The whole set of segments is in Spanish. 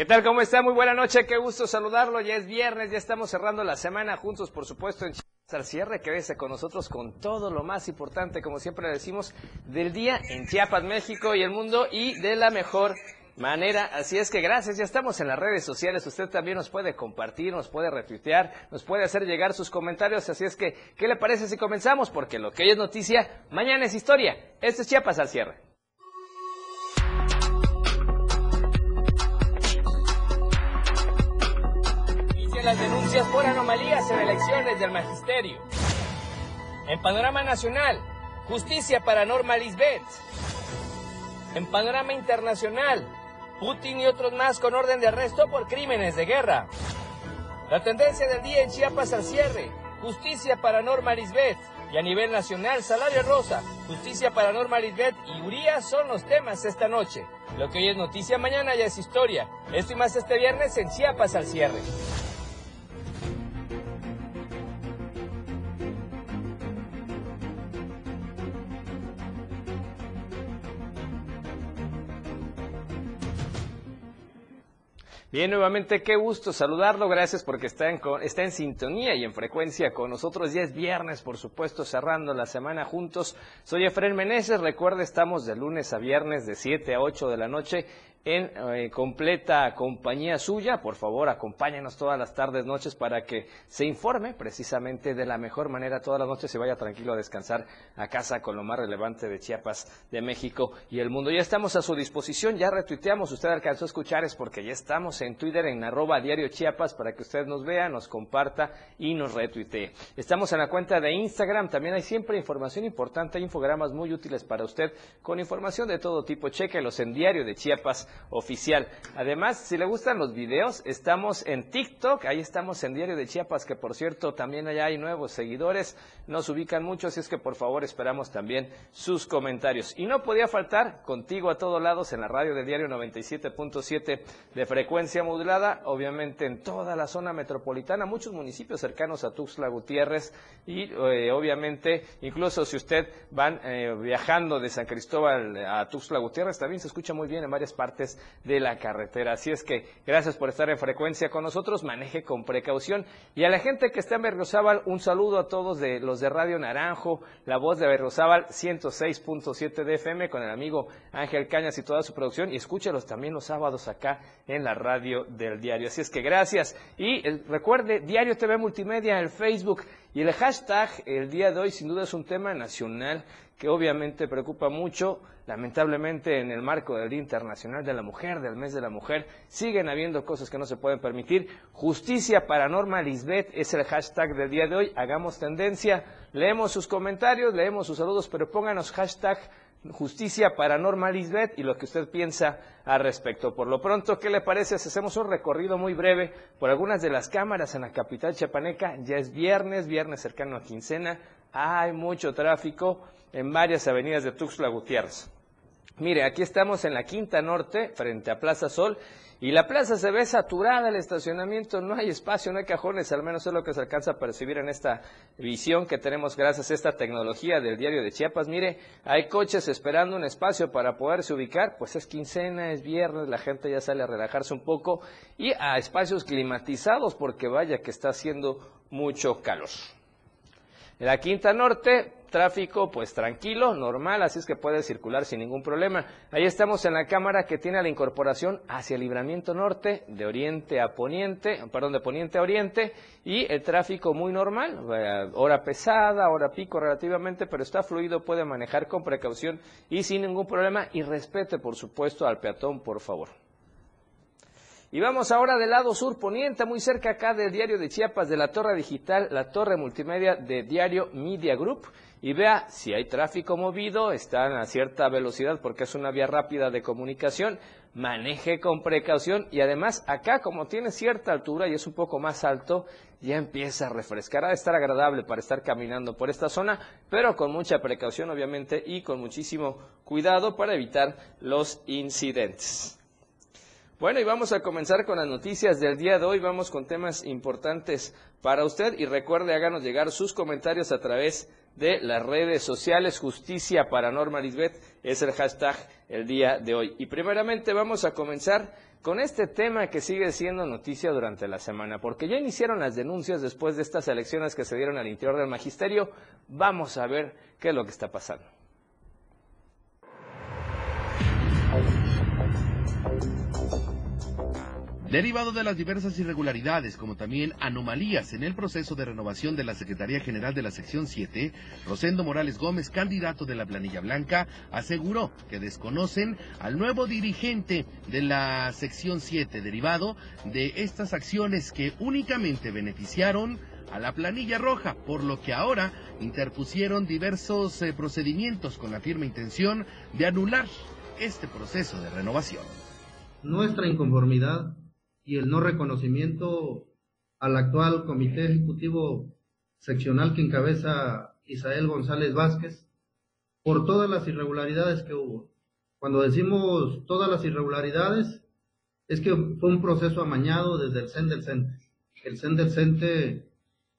¿Qué tal? ¿Cómo está? Muy buena noche, qué gusto saludarlo. Ya es viernes, ya estamos cerrando la semana juntos, por supuesto, en Chiapas al cierre. Quédese con nosotros con todo lo más importante, como siempre le decimos, del día en Chiapas, México y el mundo y de la mejor manera. Así es que gracias, ya estamos en las redes sociales. Usted también nos puede compartir, nos puede retuitear, nos puede hacer llegar sus comentarios. Así es que, ¿qué le parece si comenzamos? Porque lo que hoy es noticia, mañana es historia. Este es Chiapas al cierre. Las denuncias por anomalías en elecciones del magisterio. En panorama nacional, justicia para Norma Lisbeth. En panorama internacional, Putin y otros más con orden de arresto por crímenes de guerra. La tendencia del día en Chiapas al cierre, justicia para Norma Lisbeth. Y a nivel nacional, salario rosa, justicia para Norma Lisbeth y Urias son los temas esta noche. Lo que hoy es noticia, mañana ya es historia. Esto y más este viernes en Chiapas al cierre. Bien, nuevamente qué gusto saludarlo. Gracias porque está en, está en sintonía y en frecuencia con nosotros. Ya es viernes, por supuesto, cerrando la semana juntos. Soy Efren Meneses. Recuerde, estamos de lunes a viernes de 7 a 8 de la noche en eh, completa compañía suya. Por favor, acompáñenos todas las tardes, noches para que se informe precisamente de la mejor manera todas las noches y vaya tranquilo a descansar a casa con lo más relevante de Chiapas, de México y el mundo. Ya estamos a su disposición, ya retuiteamos, usted alcanzó a escuchar, es porque ya estamos en Twitter en arroba diario Chiapas para que usted nos vea, nos comparta y nos retuitee. Estamos en la cuenta de Instagram, también hay siempre información importante, infogramas muy útiles para usted con información de todo tipo. Chequelos en diario de Chiapas oficial. Además, si le gustan los videos, estamos en TikTok, ahí estamos en Diario de Chiapas, que por cierto también allá hay nuevos seguidores, nos ubican mucho, así es que por favor esperamos también sus comentarios. Y no podía faltar contigo a todos lados en la radio del diario 97.7 de frecuencia modulada, obviamente en toda la zona metropolitana, muchos municipios cercanos a Tuxtla Gutiérrez y eh, obviamente incluso si usted van eh, viajando de San Cristóbal a Tuxtla Gutiérrez, también se escucha muy bien en varias partes de la carretera. Así es que gracias por estar en frecuencia con nosotros, maneje con precaución. Y a la gente que está en Berriozábal, un saludo a todos de los de Radio Naranjo, la voz de Berriozábal 106.7 de FM con el amigo Ángel Cañas y toda su producción. Y escúchelos también los sábados acá en la radio del diario. Así es que gracias. Y eh, recuerde, Diario TV Multimedia el Facebook. Y el hashtag el día de hoy sin duda es un tema nacional que obviamente preocupa mucho. Lamentablemente en el marco del Día Internacional de la Mujer, del Mes de la Mujer, siguen habiendo cosas que no se pueden permitir. Justicia para Norma Lisbeth es el hashtag del día de hoy. Hagamos tendencia, leemos sus comentarios, leemos sus saludos, pero pónganos hashtag justicia para Norma Lisbeth y lo que usted piensa al respecto. Por lo pronto, ¿qué le parece si hacemos un recorrido muy breve por algunas de las cámaras en la capital chiapaneca? Ya es viernes, viernes cercano a quincena, hay mucho tráfico en varias avenidas de Tuxtla Gutiérrez. Mire, aquí estamos en la Quinta Norte, frente a Plaza Sol, y la plaza se ve saturada, el estacionamiento, no hay espacio, no hay cajones, al menos es lo que se alcanza a percibir en esta visión que tenemos gracias a esta tecnología del diario de Chiapas. Mire, hay coches esperando un espacio para poderse ubicar, pues es quincena, es viernes, la gente ya sale a relajarse un poco y a espacios climatizados porque vaya que está haciendo mucho calor. En la Quinta Norte, tráfico pues tranquilo, normal, así es que puede circular sin ningún problema. Ahí estamos en la cámara que tiene la incorporación hacia el libramiento norte, de oriente a poniente, perdón, de poniente a oriente, y el tráfico muy normal, eh, hora pesada, hora pico relativamente, pero está fluido, puede manejar con precaución y sin ningún problema, y respete por supuesto al peatón, por favor. Y vamos ahora del lado sur poniente, muy cerca acá del diario de Chiapas, de la torre digital, la torre multimedia de Diario Media Group. Y vea si hay tráfico movido, están a cierta velocidad porque es una vía rápida de comunicación, maneje con precaución y además acá como tiene cierta altura y es un poco más alto, ya empieza a refrescar, a estar agradable para estar caminando por esta zona, pero con mucha precaución obviamente y con muchísimo cuidado para evitar los incidentes. Bueno, y vamos a comenzar con las noticias del día de hoy. Vamos con temas importantes para usted y recuerde, háganos llegar sus comentarios a través de las redes sociales. Justicia para Norma Lisbeth es el hashtag el día de hoy. Y primeramente vamos a comenzar con este tema que sigue siendo noticia durante la semana, porque ya iniciaron las denuncias después de estas elecciones que se dieron al interior del magisterio. Vamos a ver qué es lo que está pasando. Derivado de las diversas irregularidades, como también anomalías en el proceso de renovación de la Secretaría General de la Sección 7, Rosendo Morales Gómez, candidato de la Planilla Blanca, aseguró que desconocen al nuevo dirigente de la Sección 7, derivado de estas acciones que únicamente beneficiaron a la planilla roja, por lo que ahora interpusieron diversos eh, procedimientos con la firme intención de anular este proceso de renovación. Nuestra inconformidad y el no reconocimiento al actual comité ejecutivo seccional que encabeza Isael González Vázquez por todas las irregularidades que hubo. Cuando decimos todas las irregularidades, es que fue un proceso amañado desde el CEN del CENTE. El CEN del CENTE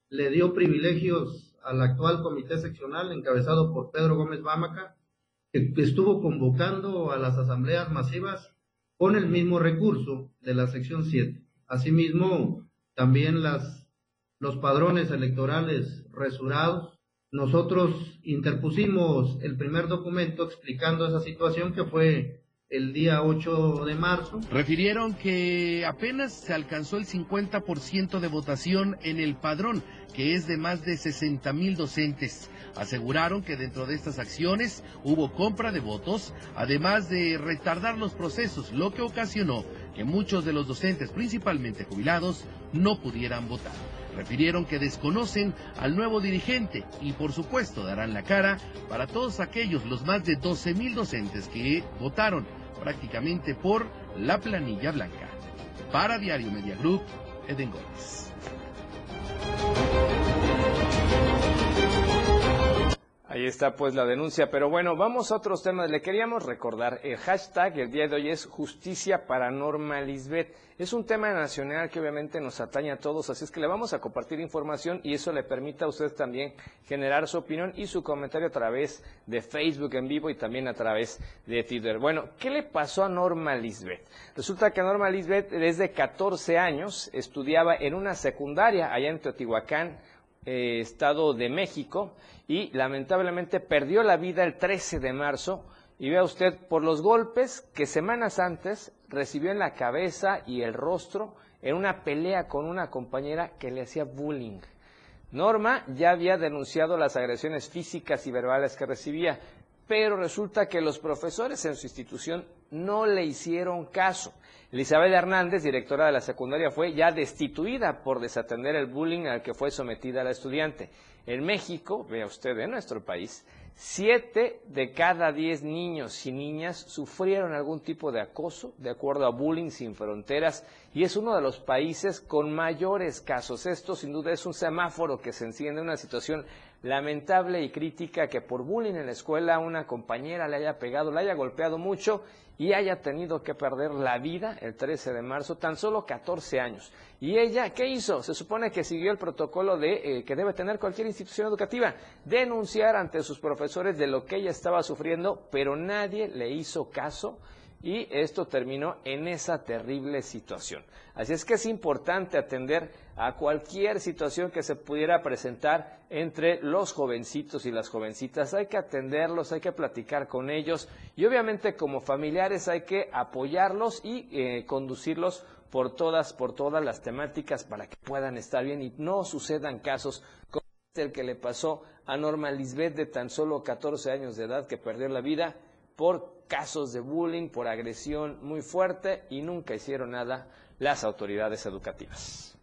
le dio privilegios al actual comité seccional encabezado por Pedro Gómez Bámaca, que estuvo convocando a las asambleas masivas con el mismo recurso de la sección 7. Asimismo, también las, los padrones electorales resurados. Nosotros interpusimos el primer documento explicando esa situación que fue el día 8 de marzo. Refirieron que apenas se alcanzó el 50% de votación en el padrón, que es de más de 60 mil docentes. Aseguraron que dentro de estas acciones hubo compra de votos, además de retardar los procesos, lo que ocasionó que muchos de los docentes, principalmente jubilados, no pudieran votar. Refirieron que desconocen al nuevo dirigente y por supuesto darán la cara para todos aquellos, los más de 12 mil docentes que votaron prácticamente por la planilla blanca. Para Diario Media Group, Eden Gómez. Ahí está pues la denuncia, pero bueno, vamos a otros temas. Le queríamos recordar, el hashtag el día de hoy es Justicia para Norma Lisbeth. Es un tema nacional que obviamente nos atañe a todos, así es que le vamos a compartir información y eso le permita a usted también generar su opinión y su comentario a través de Facebook en vivo y también a través de Twitter. Bueno, ¿qué le pasó a Norma Lisbeth? Resulta que Norma Lisbeth desde 14 años estudiaba en una secundaria allá en Teotihuacán, eh, Estado de México y lamentablemente perdió la vida el 13 de marzo y vea usted por los golpes que semanas antes recibió en la cabeza y el rostro en una pelea con una compañera que le hacía bullying. Norma ya había denunciado las agresiones físicas y verbales que recibía, pero resulta que los profesores en su institución no le hicieron caso. Elizabeth Hernández, directora de la secundaria, fue ya destituida por desatender el bullying al que fue sometida la estudiante. En México, vea usted, en nuestro país, siete de cada diez niños y niñas sufrieron algún tipo de acoso, de acuerdo a Bullying Sin Fronteras, y es uno de los países con mayores casos. Esto, sin duda, es un semáforo que se enciende en una situación lamentable y crítica que por bullying en la escuela una compañera le haya pegado, le haya golpeado mucho y haya tenido que perder la vida el 13 de marzo, tan solo 14 años. ¿Y ella qué hizo? Se supone que siguió el protocolo de eh, que debe tener cualquier institución educativa, denunciar ante sus profesores de lo que ella estaba sufriendo, pero nadie le hizo caso y esto terminó en esa terrible situación. Así es que es importante atender a cualquier situación que se pudiera presentar entre los jovencitos y las jovencitas. Hay que atenderlos, hay que platicar con ellos y obviamente como familiares hay que apoyarlos y eh, conducirlos por todas, por todas las temáticas para que puedan estar bien y no sucedan casos como el que le pasó a Norma Lisbeth de tan solo 14 años de edad que perdió la vida por casos de bullying, por agresión muy fuerte y nunca hicieron nada las autoridades educativas.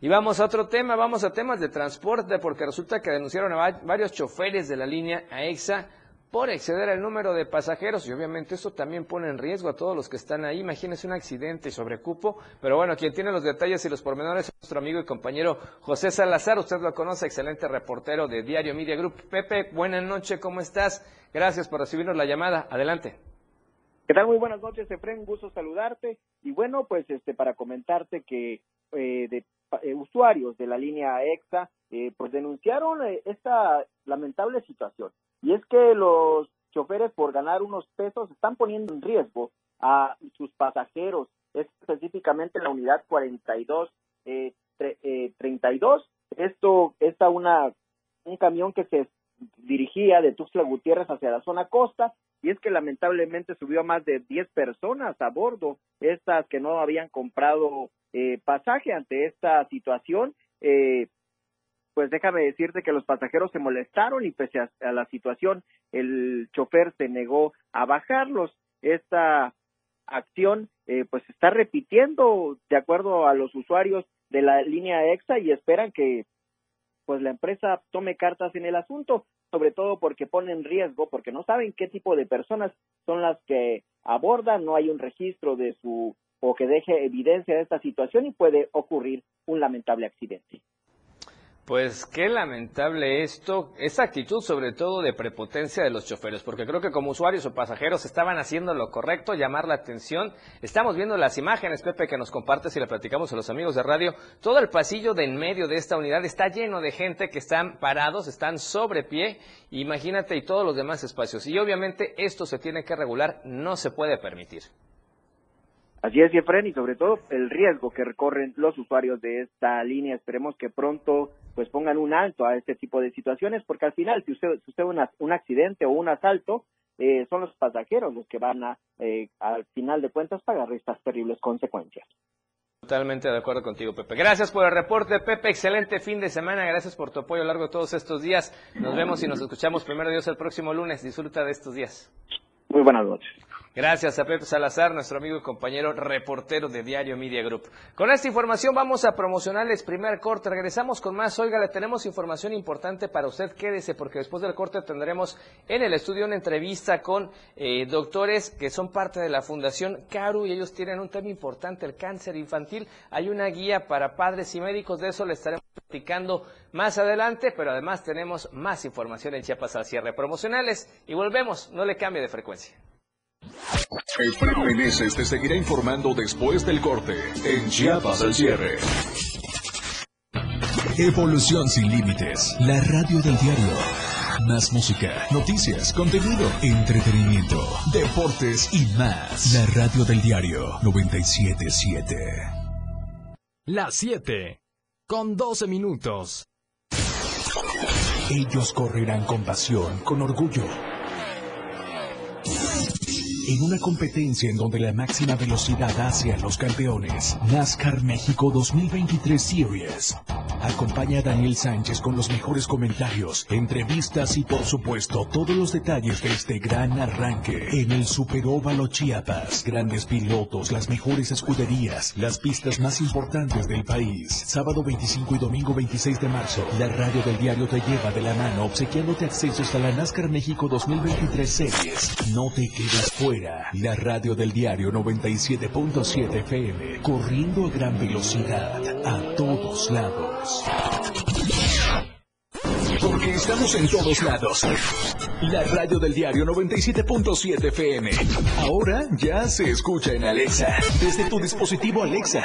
Y vamos a otro tema, vamos a temas de transporte, porque resulta que denunciaron a varios choferes de la línea AEXA por exceder el número de pasajeros y obviamente eso también pone en riesgo a todos los que están ahí. Imagínense un accidente y sobrecupo, pero bueno, quien tiene los detalles y los pormenores es nuestro amigo y compañero José Salazar. Usted lo conoce, excelente reportero de Diario Media Group. Pepe, buenas noches, ¿cómo estás? Gracias por recibirnos la llamada. Adelante. ¿Qué tal? Muy buenas noches, Efren. Un gusto saludarte. Y bueno, pues este para comentarte que eh, de eh, usuarios de la línea EXA eh, pues denunciaron eh, esta lamentable situación. Y es que los choferes por ganar unos pesos están poniendo en riesgo a sus pasajeros, específicamente en la unidad 42 eh, 32. Esto está una un camión que se dirigía de Tuxtla Gutiérrez hacia la zona costa y es que lamentablemente subió a más de 10 personas a bordo, estas que no habían comprado eh, pasaje ante esta situación. Eh, pues déjame decirte que los pasajeros se molestaron y pese a, la situación el chofer se negó a bajarlos. Esta acción eh, pues está repitiendo de acuerdo a los usuarios de la línea EXA y esperan que pues la empresa tome cartas en el asunto, sobre todo porque pone en riesgo, porque no saben qué tipo de personas son las que abordan, no hay un registro de su o que deje evidencia de esta situación y puede ocurrir un lamentable accidente. Pues qué lamentable esto, esa actitud sobre todo de prepotencia de los choferes, porque creo que como usuarios o pasajeros estaban haciendo lo correcto, llamar la atención. Estamos viendo las imágenes, Pepe, que nos compartes y le platicamos a los amigos de radio. Todo el pasillo de en medio de esta unidad está lleno de gente que están parados, están sobre pie, imagínate, y todos los demás espacios. Y obviamente esto se tiene que regular, no se puede permitir. Así es, Jefren, y sobre todo el riesgo que recorren los usuarios de esta línea. Esperemos que pronto pues pongan un alto a este tipo de situaciones, porque al final, si usted, si usted un accidente o un asalto, eh, son los pasajeros los que van a, eh, al final de cuentas, pagar estas terribles consecuencias. Totalmente de acuerdo contigo, Pepe. Gracias por el reporte, Pepe. Excelente fin de semana. Gracias por tu apoyo a lo largo de todos estos días. Nos vemos y nos escuchamos primero Dios el próximo lunes. Disfruta de estos días. Muy buenas noches. Gracias a Pepe Salazar, nuestro amigo y compañero reportero de Diario Media Group. Con esta información vamos a promocionarles primer corte. Regresamos con más. Oiga, le tenemos información importante para usted. Quédese porque después del corte tendremos en el estudio una entrevista con eh, doctores que son parte de la Fundación CARU y ellos tienen un tema importante, el cáncer infantil. Hay una guía para padres y médicos. De eso le estaremos platicando más adelante, pero además tenemos más información en Chiapas al cierre promocionales y volvemos. No le cambie de frecuencia. Efraín Meneses te seguirá informando después del corte en Chiapas al cierre. Evolución sin límites, la radio del diario. Más música, noticias, contenido, entretenimiento, deportes y más. La radio del diario 977. Las 7 con 12 minutos. Ellos correrán con pasión, con orgullo en una competencia en donde la máxima velocidad hace a los campeones. NASCAR México 2023 Series. Acompaña a Daniel Sánchez con los mejores comentarios, entrevistas y por supuesto todos los detalles de este gran arranque en el Superóvalo Chiapas. Grandes pilotos, las mejores escuderías, las pistas más importantes del país. Sábado 25 y domingo 26 de marzo, la radio del diario te lleva de la mano obsequiándote accesos a la NASCAR México 2023 Series. No te quedes fuera. La radio del diario 97.7 FM, corriendo a gran velocidad a todos lados. Porque estamos en todos lados. La radio del diario 97.7 FM. Ahora ya se escucha en Alexa. Desde tu dispositivo Alexa.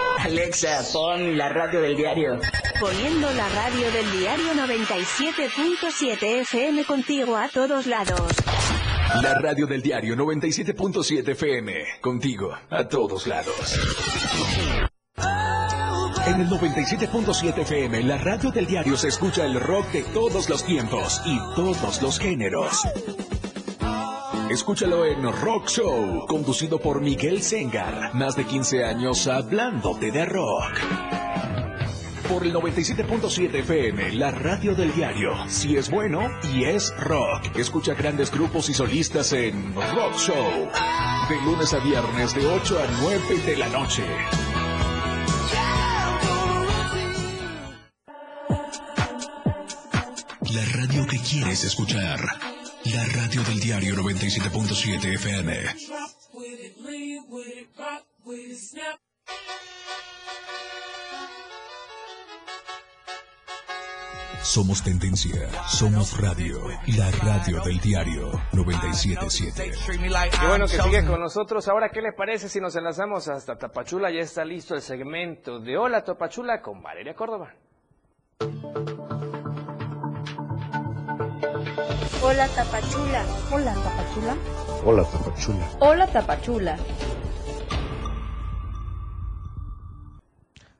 Alexa, pon la radio del diario. Poniendo la radio del diario 97.7 FM contigo a todos lados. La radio del diario 97.7 FM, contigo a todos lados. En el 97.7 FM, la radio del diario se escucha el rock de todos los tiempos y todos los géneros. Escúchalo en Rock Show, conducido por Miguel Sengar. Más de 15 años hablándote de rock. Por el 97.7 FM, la radio del diario. Si es bueno y es rock. Escucha grandes grupos y solistas en Rock Show. De lunes a viernes de 8 a 9 de la noche. La radio quieres escuchar. La radio del diario 97.7 FM. Somos tendencia, somos radio, la radio del diario 977. Qué bueno que sigue con nosotros. Ahora, ¿qué le parece si nos enlazamos hasta Tapachula? Ya está listo el segmento de Hola Tapachula con Valeria Córdoba. Hola Tapachula. Hola Tapachula. Hola Tapachula. Hola Tapachula.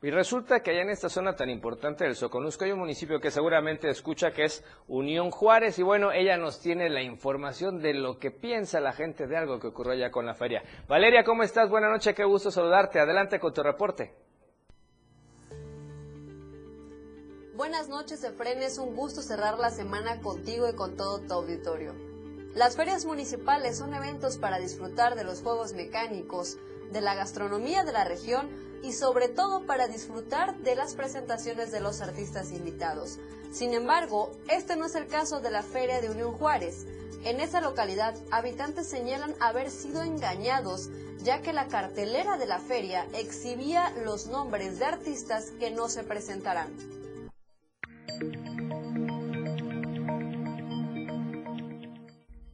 Y resulta que allá en esta zona tan importante del Soconusco hay un municipio que seguramente escucha que es Unión Juárez y bueno, ella nos tiene la información de lo que piensa la gente de algo que ocurrió allá con la feria. Valeria, ¿cómo estás? Buenas noches, qué gusto saludarte. Adelante con tu reporte. Buenas noches, Efren. Es un gusto cerrar la semana contigo y con todo tu auditorio. Las ferias municipales son eventos para disfrutar de los juegos mecánicos, de la gastronomía de la región y sobre todo para disfrutar de las presentaciones de los artistas invitados. Sin embargo, este no es el caso de la Feria de Unión Juárez. En esa localidad, habitantes señalan haber sido engañados, ya que la cartelera de la feria exhibía los nombres de artistas que no se presentarán.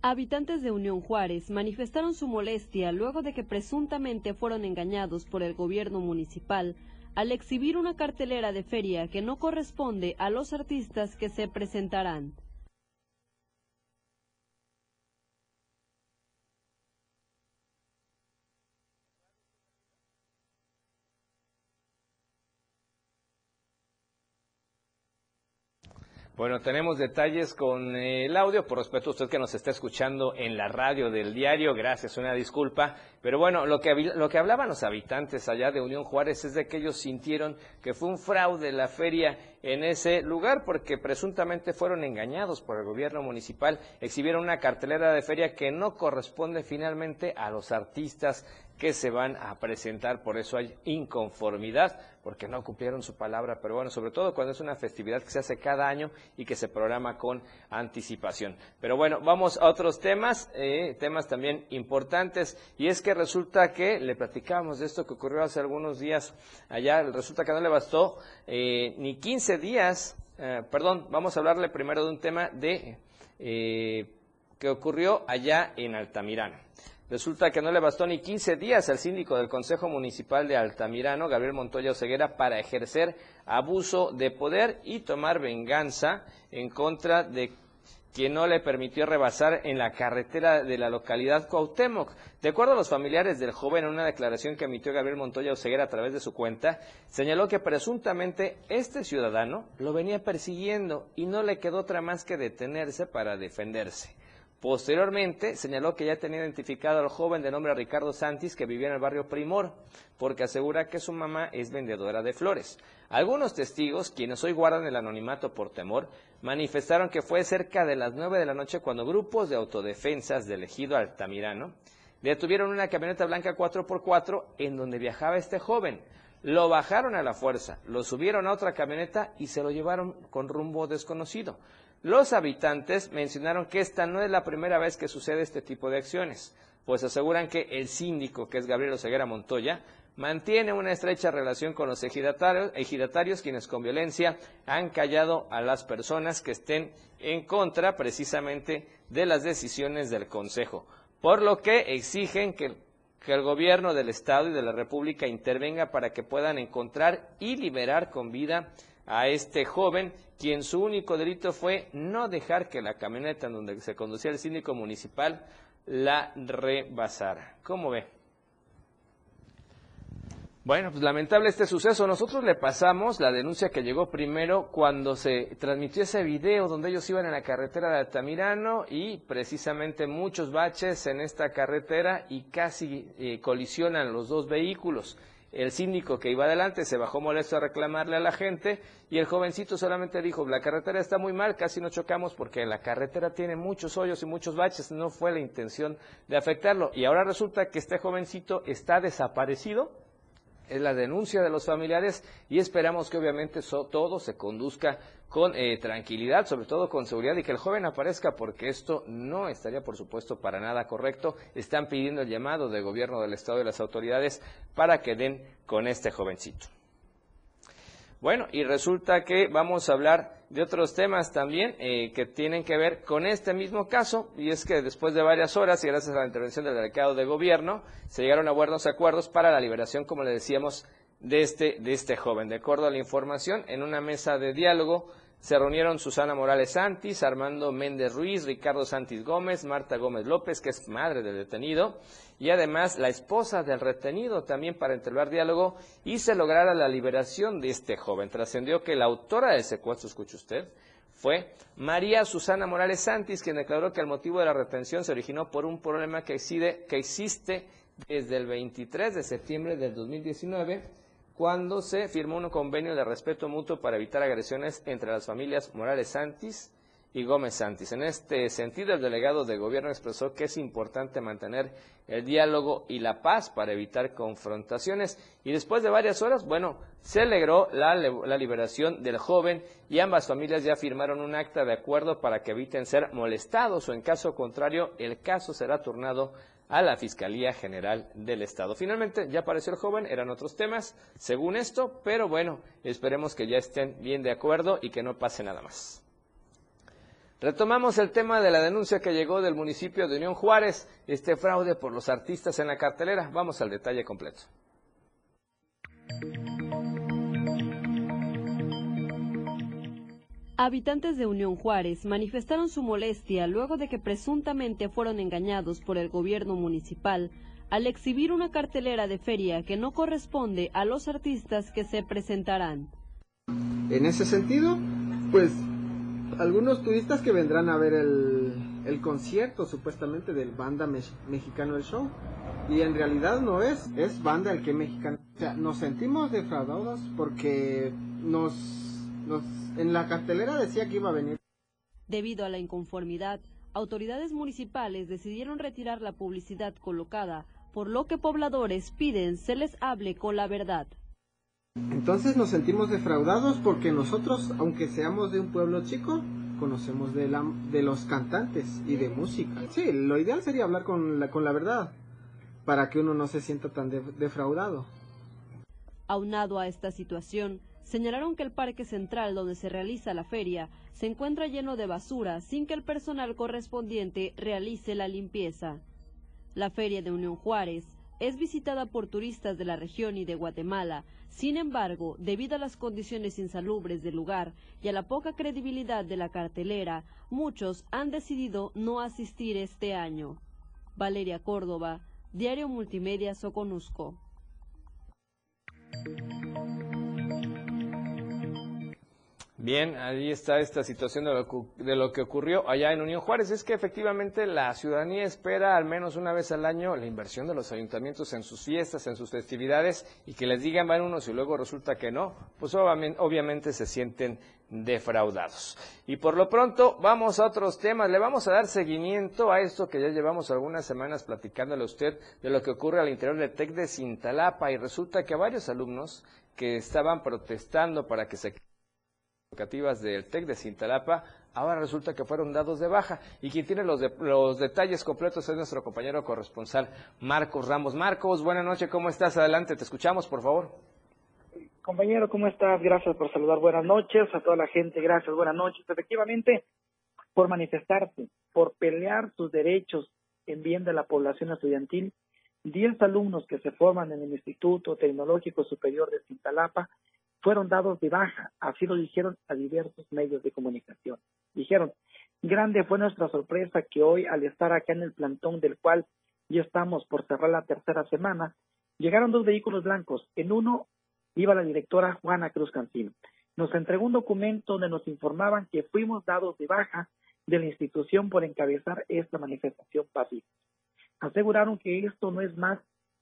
Habitantes de Unión Juárez manifestaron su molestia luego de que presuntamente fueron engañados por el gobierno municipal al exhibir una cartelera de feria que no corresponde a los artistas que se presentarán. Bueno, tenemos detalles con el audio, por respeto a usted que nos está escuchando en la radio del diario, gracias, una disculpa. Pero bueno, lo que, lo que hablaban los habitantes allá de Unión Juárez es de que ellos sintieron que fue un fraude la feria en ese lugar porque presuntamente fueron engañados por el gobierno municipal, exhibieron una cartelera de feria que no corresponde finalmente a los artistas que se van a presentar, por eso hay inconformidad, porque no cumplieron su palabra, pero bueno, sobre todo cuando es una festividad que se hace cada año y que se programa con anticipación. Pero bueno, vamos a otros temas, eh, temas también importantes, y es que resulta que, le platicamos de esto que ocurrió hace algunos días allá, resulta que no le bastó eh, ni 15 días, eh, perdón, vamos a hablarle primero de un tema de que ocurrió allá en Altamirano. Resulta que no le bastó ni 15 días al síndico del Consejo Municipal de Altamirano, Gabriel Montoya Oseguera, para ejercer abuso de poder y tomar venganza en contra de quien no le permitió rebasar en la carretera de la localidad Cuauhtémoc. De acuerdo a los familiares del joven, en una declaración que emitió Gabriel Montoya Oseguera a través de su cuenta, señaló que presuntamente este ciudadano lo venía persiguiendo y no le quedó otra más que detenerse para defenderse. Posteriormente señaló que ya tenía identificado al joven de nombre Ricardo Santis que vivía en el barrio Primor, porque asegura que su mamá es vendedora de flores. Algunos testigos, quienes hoy guardan el anonimato por temor, manifestaron que fue cerca de las nueve de la noche cuando grupos de autodefensas del ejido Altamirano detuvieron una camioneta blanca 4x4 en donde viajaba este joven. Lo bajaron a la fuerza, lo subieron a otra camioneta y se lo llevaron con rumbo desconocido. Los habitantes mencionaron que esta no es la primera vez que sucede este tipo de acciones, pues aseguran que el síndico, que es Gabriel Oseguera Montoya, mantiene una estrecha relación con los ejidatarios, quienes con violencia han callado a las personas que estén en contra precisamente de las decisiones del Consejo, por lo que exigen que, que el gobierno del Estado y de la República intervenga para que puedan encontrar y liberar con vida a este joven, quien su único delito fue no dejar que la camioneta en donde se conducía el síndico municipal la rebasara. ¿Cómo ve? Bueno, pues lamentable este suceso. Nosotros le pasamos la denuncia que llegó primero cuando se transmitió ese video donde ellos iban en la carretera de Altamirano y precisamente muchos baches en esta carretera y casi eh, colisionan los dos vehículos. El síndico que iba adelante se bajó molesto a reclamarle a la gente y el jovencito solamente dijo, la carretera está muy mal, casi no chocamos porque la carretera tiene muchos hoyos y muchos baches, no fue la intención de afectarlo. Y ahora resulta que este jovencito está desaparecido es la denuncia de los familiares y esperamos que obviamente todo se conduzca con eh, tranquilidad, sobre todo con seguridad y que el joven aparezca porque esto no estaría por supuesto para nada correcto. Están pidiendo el llamado del gobierno del estado y las autoridades para que den con este jovencito. Bueno, y resulta que vamos a hablar de otros temas también eh, que tienen que ver con este mismo caso, y es que después de varias horas y gracias a la intervención del delegado de gobierno, se llegaron a buenos acuerdos para la liberación, como le decíamos, de este, de este joven. De acuerdo a la información, en una mesa de diálogo se reunieron Susana Morales Santis, Armando Méndez Ruiz, Ricardo Santis Gómez, Marta Gómez López, que es madre del detenido, y además la esposa del retenido también para entablar diálogo y se lograra la liberación de este joven. Trascendió que la autora del secuestro, escuche usted, fue María Susana Morales Santis, quien declaró que el motivo de la retención se originó por un problema que existe, que existe desde el 23 de septiembre del 2019 cuando se firmó un convenio de respeto mutuo para evitar agresiones entre las familias Morales Santis y Gómez Santis. En este sentido, el delegado de gobierno expresó que es importante mantener el diálogo y la paz para evitar confrontaciones. Y después de varias horas, bueno, se alegró la, la, liberación del joven y ambas familias ya firmaron un acta de acuerdo para que eviten ser molestados o en caso contrario el caso será turnado a la Fiscalía General del Estado. Finalmente, ya apareció el joven, eran otros temas, según esto, pero bueno, esperemos que ya estén bien de acuerdo y que no pase nada más. Retomamos el tema de la denuncia que llegó del municipio de Unión Juárez, este fraude por los artistas en la cartelera. Vamos al detalle completo. Habitantes de Unión Juárez manifestaron su molestia luego de que presuntamente fueron engañados por el gobierno municipal al exhibir una cartelera de feria que no corresponde a los artistas que se presentarán. En ese sentido, pues algunos turistas que vendrán a ver el, concierto supuestamente del banda mexicano El Show y en realidad no es, es banda el que mexicano. O sea, nos sentimos defraudados porque nos, nos en la cartelera decía que iba a venir. Debido a la inconformidad, autoridades municipales decidieron retirar la publicidad colocada, por lo que pobladores piden se les hable con la verdad. Entonces nos sentimos defraudados porque nosotros, aunque seamos de un pueblo chico, conocemos de, la, de los cantantes y de música. Sí, lo ideal sería hablar con la, con la verdad, para que uno no se sienta tan defraudado. Aunado a esta situación, señalaron que el parque central donde se realiza la feria se encuentra lleno de basura sin que el personal correspondiente realice la limpieza. La feria de Unión Juárez es visitada por turistas de la región y de Guatemala. Sin embargo, debido a las condiciones insalubres del lugar y a la poca credibilidad de la cartelera, muchos han decidido no asistir este año. Valeria Córdoba, Diario Multimedia Soconusco. Bien, ahí está esta situación de lo, que, ocurrió allá en Unión Juárez. Es que efectivamente la ciudadanía espera al menos una vez al año la inversión de los ayuntamientos en sus fiestas, en sus festividades y que les digan van unos y luego resulta que no, pues obviamente, obviamente se sienten defraudados. Y por lo pronto vamos a otros temas. Le vamos a dar seguimiento a esto que ya llevamos algunas semanas platicándole a usted de lo que ocurre al interior del TEC de Cintalapa y resulta que varios alumnos que estaban protestando para que se educativas del TEC de Cintalapa, ahora resulta que fueron dados de baja. Y quien tiene los, los detalles completos es nuestro compañero corresponsal Marcos Ramos. Marcos, buenas noches, ¿cómo estás? Adelante, te escuchamos, por favor. Compañero, ¿cómo estás? Gracias por saludar. Buenas noches a toda la gente. Gracias, buenas noches. Efectivamente, por manifestarse, por pelear sus derechos en bien de la población estudiantil, diez alumnos que se forman en el Instituto Tecnológico Superior de Cintalapa fueron dados de baja, así lo dijeron a diversos medios de comunicación. Dijeron, grande fue nuestra sorpresa que hoy al estar acá en el plantón del cual ya estamos por cerrar la tercera semana, llegaron dos vehículos blancos. En uno iba la directora Juana Cruz Cancino. Nos entregó un documento donde nos informaban que fuimos dados de baja de la institución por encabezar esta manifestación pacífica. Aseguraron que esto no es más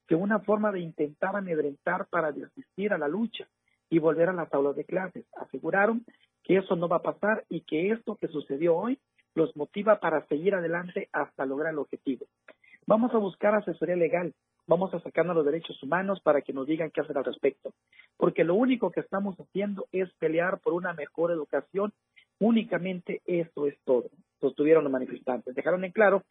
que una forma de intentar amedrentar para desistir a la lucha y volver a las aulas de clases. Aseguraron que eso no va a pasar y que esto que sucedió hoy los motiva para seguir adelante hasta lograr el objetivo. vamos a buscar asesoría legal, vamos a sacarnos los derechos humanos para que nos digan qué hacer al respecto. Porque lo único que estamos haciendo es pelear por una mejor educación. Únicamente eso es todo, sostuvieron los manifestantes. Dejaron en claro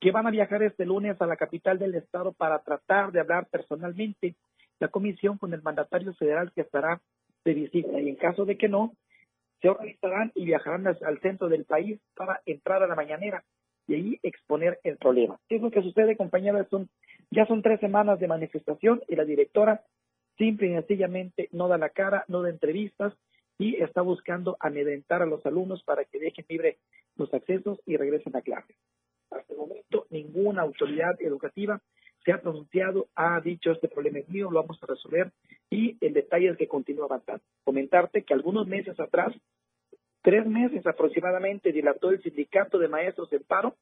que van a viajar este lunes a la capital del estado para tratar de hablar personalmente la comisión con el mandatario federal que estará de visita y en caso de que no, se organizarán y viajarán al centro del país para entrar a la mañanera y ahí exponer el problema. ¿Qué es lo que sucede, compañeros? Son, ya son tres semanas de manifestación y la directora simple y sencillamente no da la cara, no da entrevistas y está buscando amedrentar a los alumnos para que dejen libre los accesos y regresen a clases. Hasta el momento, ninguna autoridad educativa se ha pronunciado, ha dicho este problema es mío, lo vamos a resolver y el detalle es que continúa avanzando. Comentarte que algunos meses atrás, tres meses aproximadamente, dilató el sindicato de maestros en paro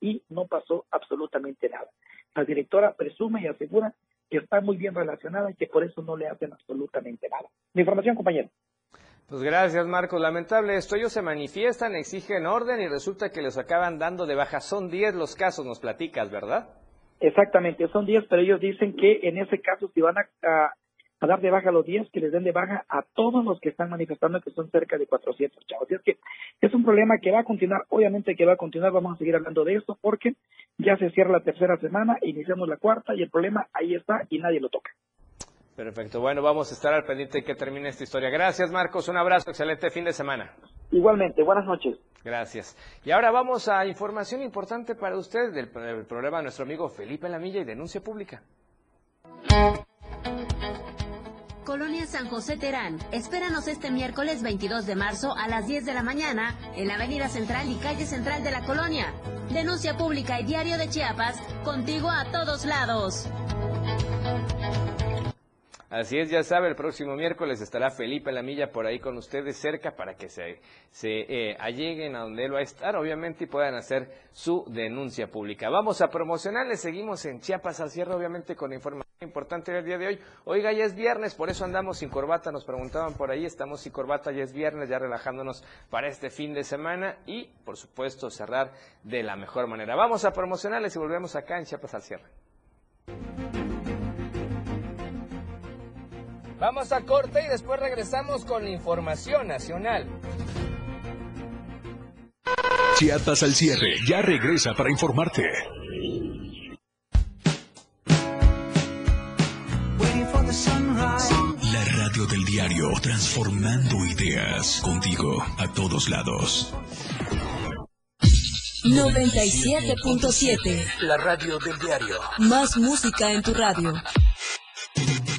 y no pasó absolutamente nada. La directora presume y asegura que está muy bien relacionada y que por eso no le hacen absolutamente nada. Mi información, compañero. Pues gracias, Marcos. Lamentable esto. Ellos se manifiestan, exigen orden y resulta que les acaban dando de baja. Son 10 los casos, nos platicas, ¿verdad? Exactamente, son 10, pero ellos dicen que en ese caso, si van a, dar de baja los 10, que les den de baja a todos los que están manifestando, que son cerca de 400 chavos. Así es que es un problema que va a continuar, obviamente que va a continuar, vamos a seguir hablando de esto, porque ya se cierra la tercera semana, iniciamos la cuarta y el problema ahí está y nadie lo toca. Perfecto, bueno, vamos a estar al pendiente que termine esta historia. Gracias, Marcos, un abrazo, excelente fin de semana. Igualmente, buenas noches. Gracias. Y ahora vamos a información importante para usted del, programa de nuestro amigo Felipe Lamilla y denuncia pública. Colonia San José Terán. Espéranos este miércoles 22 de marzo a las 10 de la mañana en la Avenida Central y Calle Central de la Colonia. Denuncia pública y diario de Chiapas, contigo a todos lados. Así es, ya sabe, el próximo miércoles estará Felipe Lamilla por ahí con ustedes cerca para que se, se eh, alleguen a donde él va a estar, obviamente, y puedan hacer su denuncia pública. Vamos a promocionarles, seguimos en Chiapas al cierre, obviamente, con información importante del día de hoy. Oiga, ya es viernes, por eso andamos sin corbata, nos preguntaban por ahí, estamos sin corbata, ya es viernes, ya relajándonos para este fin de semana y, por supuesto, cerrar de la mejor manera. Vamos a promocionarles y volvemos acá en Chiapas al cierre. Vamos a corte y después regresamos con la información nacional. Chiapas al cierre, ya regresa para informarte. La radio del diario, transformando ideas contigo a todos lados. 97.7. La radio del diario. Más música en tu radio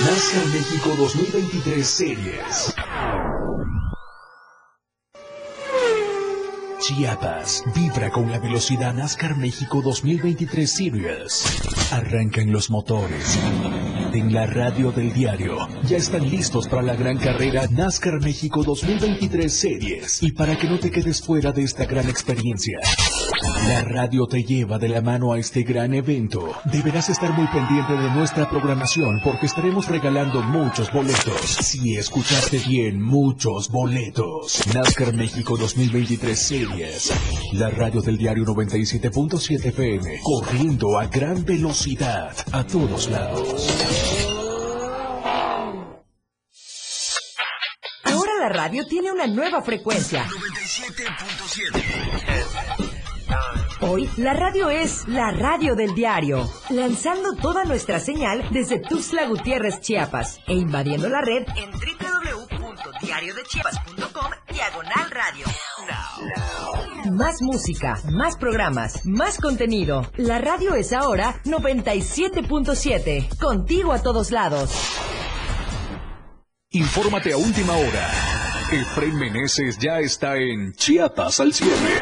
NASCAR México 2023 Series. Chiapas vibra con la velocidad NASCAR México 2023 Series. Arrancan los motores. En la radio del diario ya están listos para la gran carrera NASCAR México 2023 Series. Y para que no te quedes fuera de esta gran experiencia, La radio te lleva de la mano a este gran evento. Deberás estar muy pendiente de nuestra programación porque estaremos regalando muchos boletos. Si escuchaste bien, muchos boletos. NASCAR México 2023 Series. La radio del diario 97.7 FM. Corriendo a gran velocidad a todos lados. Ahora la radio tiene una nueva frecuencia. 97.7. Hoy la radio es la radio del diario, lanzando toda nuestra señal desde Tuxtla Gutiérrez, Chiapas, e invadiendo la red en www.diariodechiapas.com diagonal radio. Más música, más programas, más contenido. La radio es ahora 97.7, contigo a todos lados. Infórmate a última hora. Efraín Meneses ya está en Chiapas al cierre.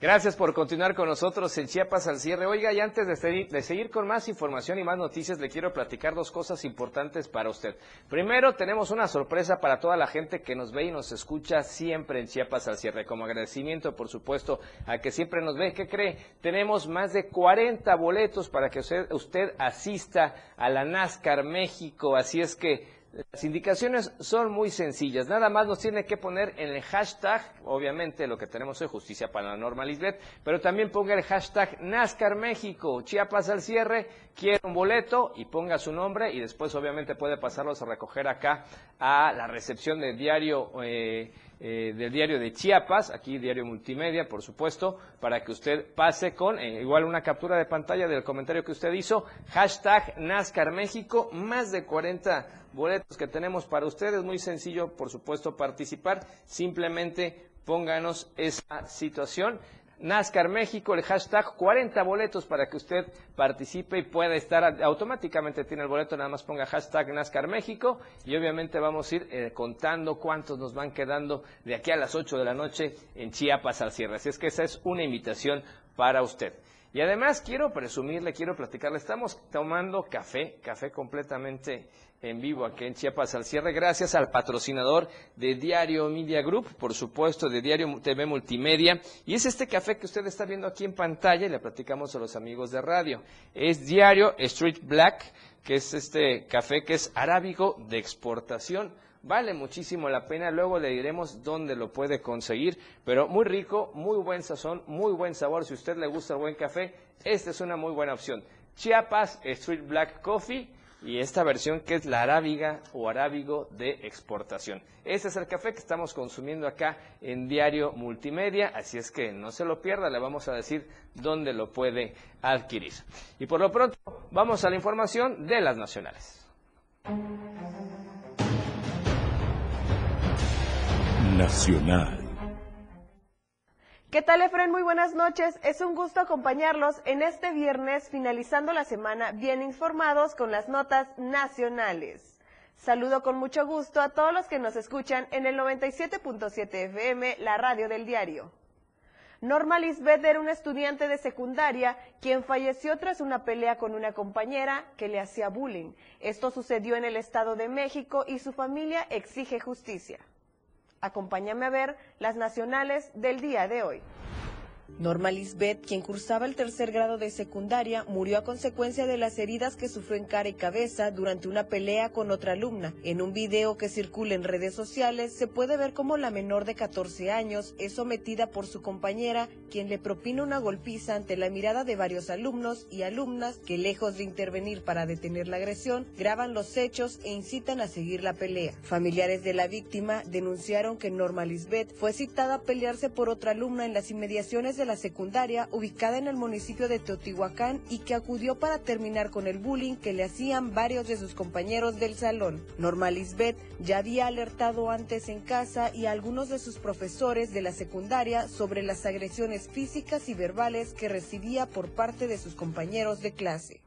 Gracias por continuar con nosotros en Chiapas al cierre. Oiga, y antes de seguir, de seguir, con más información y más noticias, le quiero platicar dos cosas importantes para usted. Primero, tenemos una sorpresa para toda la gente que nos ve y nos escucha siempre en Chiapas al cierre. Como agradecimiento, por supuesto, a que siempre nos ve. ¿Qué cree? Tenemos más de 40 boletos para que usted, usted asista a la NASCAR México. Así es que las indicaciones son muy sencillas. Nada más nos tiene que poner en el hashtag, obviamente lo que tenemos es justicia para la norma Lisbeth, pero también ponga el hashtag NASCAR México, Chiapas al cierre, quiere un boleto y ponga su nombre y después obviamente puede pasarlos a recoger acá a la recepción del diario. Eh, eh, del diario de Chiapas, aquí diario multimedia, por supuesto, para que usted pase con eh, igual una captura de pantalla del comentario que usted hizo, hashtag NASCAR México, más de 40 boletos que tenemos para ustedes, muy sencillo, por supuesto, participar, simplemente pónganos esa situación. NASCAR México, el hashtag 40 boletos para que usted participe y pueda estar automáticamente tiene el boleto, nada más ponga hashtag NASCAR México y obviamente vamos a ir eh, contando cuántos nos van quedando de aquí a las 8 de la noche en Chiapas al cierre. Así es que esa es una invitación para usted. Y además quiero presumirle, quiero platicarle, estamos tomando café, café completamente en vivo aquí en Chiapas al cierre, gracias al patrocinador de Diario Media Group, por supuesto, de Diario TV Multimedia. Y es este café que usted está viendo aquí en pantalla y le platicamos a los amigos de radio. Es Diario Street Black, que es este café que es arábigo de exportación. Vale muchísimo la pena, luego le diremos dónde lo puede conseguir, pero muy rico, muy buen sazón, muy buen sabor. Si a usted le gusta el buen café, esta es una muy buena opción. Chiapas Street Black Coffee y esta versión que es la arábiga o arábigo de exportación. Este es el café que estamos consumiendo acá en Diario Multimedia, así es que no se lo pierda, le vamos a decir dónde lo puede adquirir. Y por lo pronto, vamos a la información de las nacionales. Nacional. ¿Qué tal, Efren? Muy buenas noches. Es un gusto acompañarlos en este viernes, finalizando la semana bien informados con las notas nacionales. Saludo con mucho gusto a todos los que nos escuchan en el 97.7 FM, la radio del diario. Norma Lisbeth era una estudiante de secundaria quien falleció tras una pelea con una compañera que le hacía bullying. Esto sucedió en el Estado de México y su familia exige justicia. Acompáñame a ver las nacionales del día de hoy. Norma Lisbeth, quien cursaba el tercer grado de secundaria, murió a consecuencia de las heridas que sufrió en cara y cabeza durante una pelea con otra alumna. En un video que circula en redes sociales se puede ver cómo la menor de 14 años es sometida por su compañera, quien le propina una golpiza ante la mirada de varios alumnos y alumnas que, lejos de intervenir para detener la agresión, graban los hechos e incitan a seguir la pelea. Familiares de la víctima denunciaron que Norma Lisbeth fue citada a pelearse por otra alumna en las inmediaciones de la secundaria ubicada en el municipio de Teotihuacán y que acudió para terminar con el bullying que le hacían varios de sus compañeros del salón. Norma Lisbeth ya había alertado antes en casa y a algunos de sus profesores de la secundaria sobre las agresiones físicas y verbales que recibía por parte de sus compañeros de clase.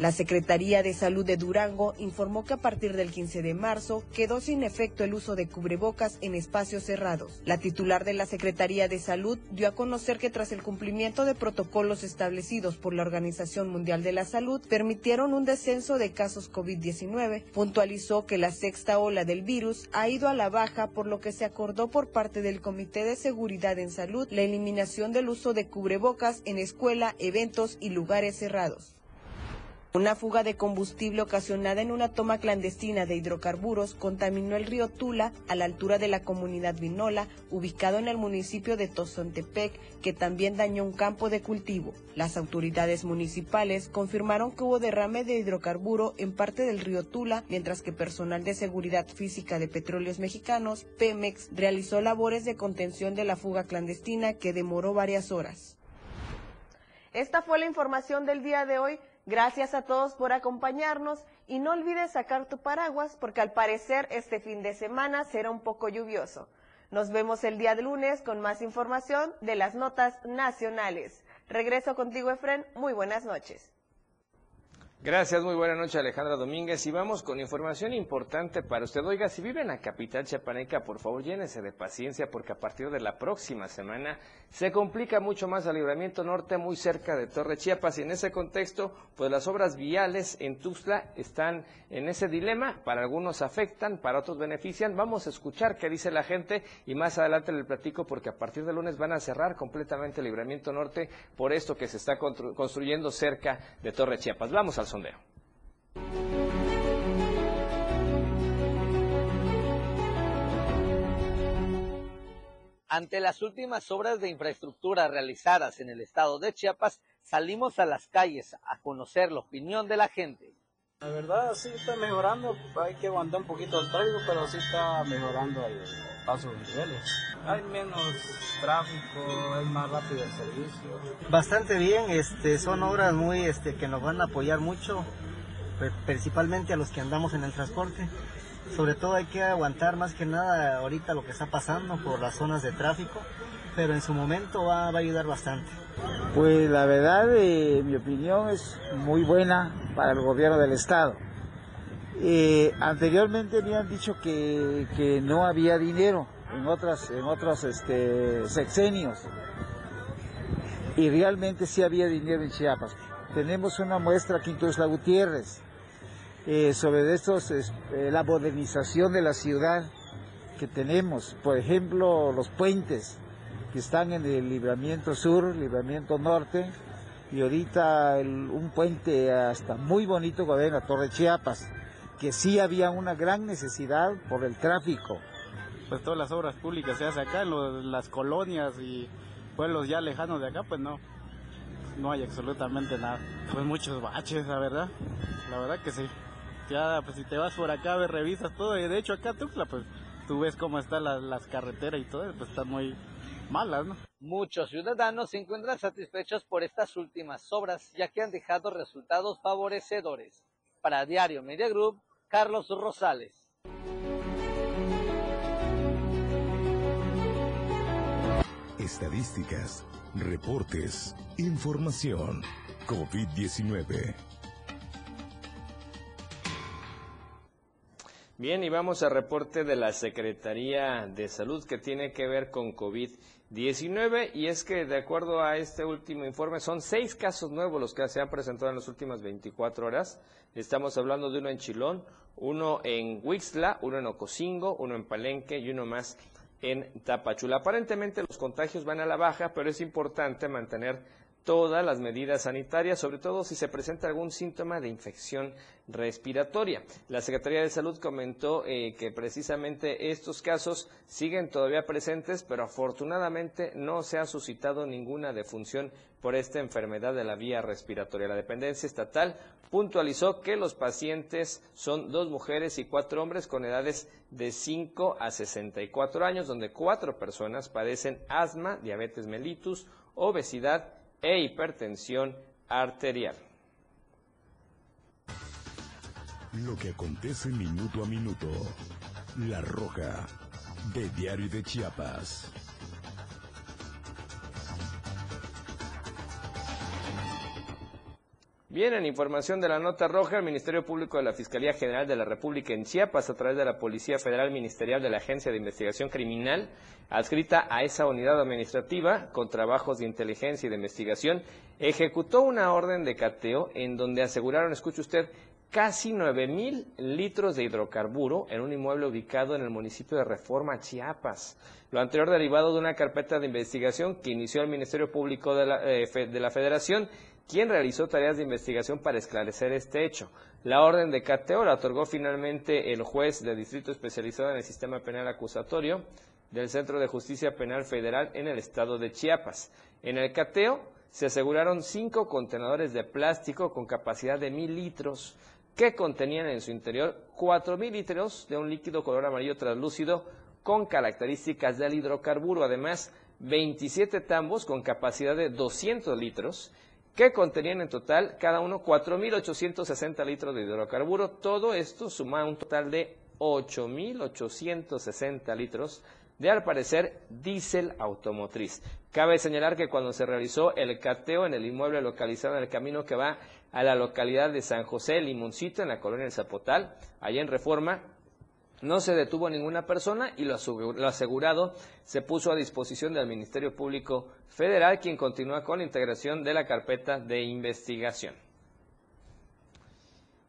La Secretaría de Salud de Durango informó que a partir del 15 de marzo quedó sin efecto el uso de cubrebocas en espacios cerrados. La titular de la Secretaría de Salud dio a conocer que tras el cumplimiento de protocolos establecidos por la Organización Mundial de la Salud, permitieron un descenso de casos COVID-19. Puntualizó que la sexta ola del virus ha ido a la baja, por lo que se acordó por parte del Comité de Seguridad en Salud la eliminación del uso de cubrebocas en escuela, eventos y lugares cerrados. Una fuga de combustible ocasionada en una toma clandestina de hidrocarburos contaminó el río Tula a la altura de la comunidad Vinola, ubicado en el municipio de Tozontepec, que también dañó un campo de cultivo. Las autoridades municipales confirmaron que hubo derrame de hidrocarburo en parte del río Tula, mientras que personal de seguridad física de petróleos mexicanos, Pemex, realizó labores de contención de la fuga clandestina que demoró varias horas. Esta fue la información del día de hoy. Gracias a todos por acompañarnos y no olvides sacar tu paraguas porque al parecer este fin de semana será un poco lluvioso. Nos vemos el día de lunes con más información de las notas nacionales. Regreso contigo, Efren. Muy buenas noches. Gracias, muy buena noche Alejandra Domínguez y vamos con información importante para usted. Oiga, si vive en la capital chiapaneca, por favor llénese de paciencia porque a partir de la próxima semana se complica mucho más el libramiento norte muy cerca de Torre Chiapas y en ese contexto, pues las obras viales en Tuxtla están en ese dilema, para algunos afectan, para otros benefician. Vamos a escuchar qué dice la gente y más adelante le platico porque a partir de lunes van a cerrar completamente el libramiento norte por esto que se está construyendo cerca de Torre Chiapas. Vamos al sondeo. Ante las últimas obras de infraestructura realizadas en el estado de Chiapas, salimos a las calles a conocer la opinión de la gente. La verdad sí está mejorando, hay que aguantar un poquito el tráfico, pero sí está mejorando el paso de niveles. Hay menos tráfico, es más rápido el servicio. Bastante bien, este, son obras muy, este, que nos van a apoyar mucho, principalmente a los que andamos en el transporte. Sobre todo hay que aguantar más que nada ahorita lo que está pasando por las zonas de tráfico, pero en su momento va, a ayudar bastante. Pues la verdad, eh, mi opinión es muy buena para el gobierno del estado. Eh, anteriormente me han dicho que, que, no había dinero en otras en otros este, sexenios y realmente sí había dinero en Chiapas. Tenemos una muestra aquí en La Gutiérrez eh, sobre estos, eh, la modernización de la ciudad que tenemos, por ejemplo, los puentes que están en el libramiento sur, libramiento norte, y ahorita un puente hasta muy bonito que ven a Torre Chiapas, que sí había una gran necesidad por el tráfico. Pues todas las obras públicas se hacen acá, en las colonias y pueblos ya lejanos de acá, pues no, no hay absolutamente nada. Pues muchos baches, la verdad, la verdad que sí ya, pues si te vas por acá, ves, revisas todo, y de hecho acá Tuxtla, pues tú ves cómo están las, las carreteras y todo, pues están muy malas, ¿no? Muchos ciudadanos se encuentran satisfechos por estas últimas obras, ya que han dejado resultados favorecedores. Para Diario Media Group, Carlos Rosales. Estadísticas, reportes, información. COVID-19. Bien, y vamos al reporte de la Secretaría de Salud que tiene que ver con COVID-19 y es que de acuerdo a este último informe son seis casos nuevos los que se han presentado en las últimas 24 horas. Estamos hablando de uno en Chilón, uno en Huixla, uno en Ocosingo, uno en Palenque y uno más en Tapachula. Aparentemente los contagios van a la baja, pero es importante mantener todas las medidas sanitarias, sobre todo si se presenta algún síntoma de infección respiratoria. La Secretaría de Salud comentó eh, que precisamente estos casos siguen todavía presentes, pero afortunadamente no se ha suscitado ninguna defunción por esta enfermedad de la vía respiratoria. La dependencia estatal puntualizó que los pacientes son dos mujeres y cuatro hombres con edades de 5 a 64 años, donde cuatro personas padecen asma, diabetes mellitus, obesidad, e hipertensión arterial. Lo que acontece minuto a minuto. La Roja, de Diario de Chiapas. Bien, en información de la nota roja, el Ministerio Público de la Fiscalía General de la República en Chiapas, a través de la Policía Federal Ministerial de la Agencia de Investigación Criminal, adscrita a esa unidad administrativa con trabajos de inteligencia y de investigación, ejecutó una orden de cateo en donde aseguraron, escuche usted, casi 9 mil litros de hidrocarburo en un inmueble ubicado en el municipio de Reforma, Chiapas. Lo anterior derivado de una carpeta de investigación que inició el Ministerio Público de la, eh, de la Federación quien realizó tareas de investigación para esclarecer este hecho. La orden de cateo la otorgó finalmente el juez de distrito especializado en el sistema penal acusatorio del Centro de Justicia Penal Federal en el estado de Chiapas. En el cateo se aseguraron cinco contenedores de plástico con capacidad de mil litros que contenían en su interior cuatro mil litros de un líquido color amarillo translúcido con características del hidrocarburo. Además, 27 tambos con capacidad de 200 litros que contenían en total cada uno 4.860 litros de hidrocarburo. Todo esto suma un total de 8.860 litros de, al parecer, diésel automotriz. Cabe señalar que cuando se realizó el cateo en el inmueble localizado en el camino que va a la localidad de San José, Limoncito, en la colonia del Zapotal, allá en Reforma, no se detuvo ninguna persona y lo asegurado se puso a disposición del Ministerio Público Federal, quien continúa con la integración de la carpeta de investigación.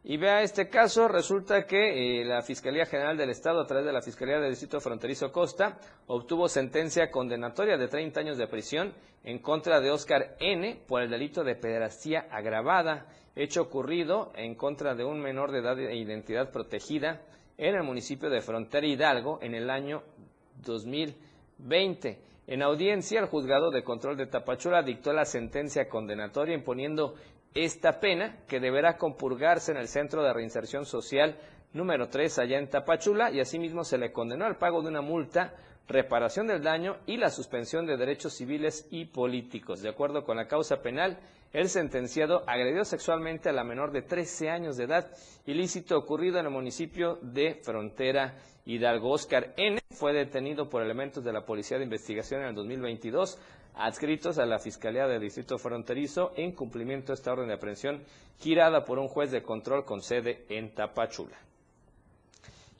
Y vea este caso, resulta que eh, la Fiscalía General del Estado, a través de la Fiscalía del Distrito Fronterizo Costa, obtuvo sentencia condenatoria de 30 años de prisión en contra de Oscar N. por el delito de pederastía agravada, hecho ocurrido en contra de un menor de edad e identidad protegida en el municipio de Frontera Hidalgo en el año 2020. En audiencia, el juzgado de control de Tapachula dictó la sentencia condenatoria imponiendo esta pena que deberá compurgarse en el Centro de Reinserción Social número 3 allá en Tapachula y asimismo se le condenó al pago de una multa, reparación del daño y la suspensión de derechos civiles y políticos. De acuerdo con la causa penal, el sentenciado agredió sexualmente a la menor de 13 años de edad, ilícito ocurrido en el municipio de Frontera Hidalgo. Oscar N. fue detenido por elementos de la Policía de Investigación en el 2022, adscritos a la Fiscalía del Distrito Fronterizo en cumplimiento de esta orden de aprehensión girada por un juez de control con sede en Tapachula.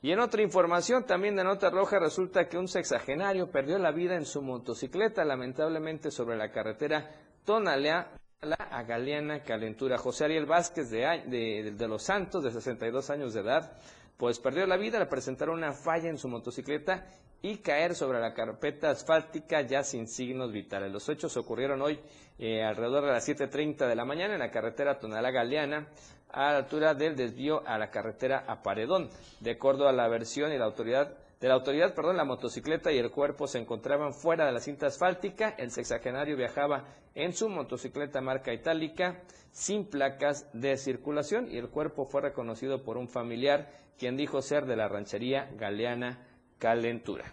Y en otra información, también de nota roja, resulta que un sexagenario perdió la vida en su motocicleta, lamentablemente sobre la carretera Tonalea a Galeana Calentura. José Ariel Vázquez de, Los Santos, de 62 años de edad, pues perdió la vida al presentar una falla en su motocicleta y caer sobre la carpeta asfáltica ya sin signos vitales. Los hechos ocurrieron hoy eh, alrededor de las 7.30 de la mañana en la carretera Tonalá Galeana, a la altura del desvío a la carretera a Paredón. De acuerdo a la versión y la autoridad de la autoridad, perdón, la motocicleta y el cuerpo se encontraban fuera de la cinta asfáltica. El sexagenario viajaba en su motocicleta marca itálica sin placas de circulación y el cuerpo fue reconocido por un familiar quien dijo ser de la ranchería Galeana Calentura.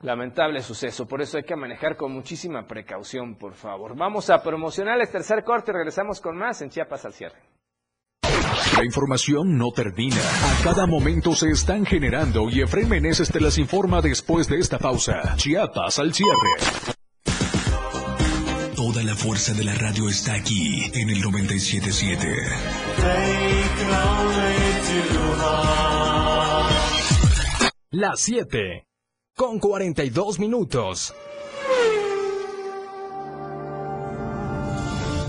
Lamentable suceso, por eso hay que manejar con muchísima precaución, por favor. Vamos a promocionar el tercer corte y regresamos con más en Chiapas al cierre. La información no termina. A cada momento se están generando y Efraín Meneses te las informa después de esta pausa. Chiapas al cierre. Toda la fuerza de la radio está aquí en el 977. Las 7 con 42 minutos.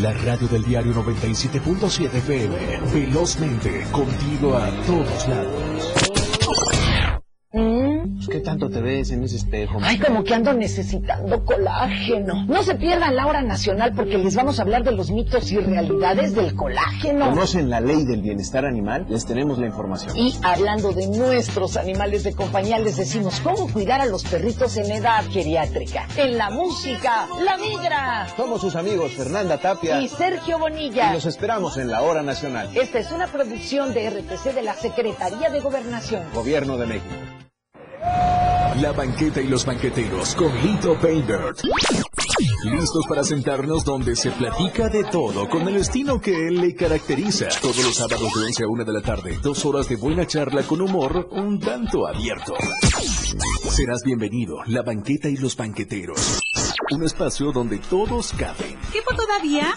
La radio del diario 97.7 FM. Velozmente, contigo a todos lados. ¿Qué tanto te ves en ese espejo? Ay, como que ando necesitando colágeno. No se pierdan la hora nacional porque les vamos a hablar de los mitos y realidades del colágeno. ¿Conocen la ley del bienestar animal? Les tenemos la información. Y hablando de nuestros animales de compañía, les decimos cómo cuidar a los perritos en edad geriátrica. En la música, La Migra. Somos sus amigos Fernanda Tapia y Sergio Bonilla. Y los esperamos en la hora nacional. Esta es una producción de RTC de la Secretaría de Gobernación. Gobierno de México. La banqueta y los banqueteros con Lito Baybert. Listos para sentarnos donde se platica de todo con el estilo que él le caracteriza. Todos los sábados de 11 a 1 de la tarde, dos horas de buena charla con humor un tanto abierto. Serás bienvenido, la banqueta y los banqueteros. Un espacio donde todos caben. ¿Tiempo todavía?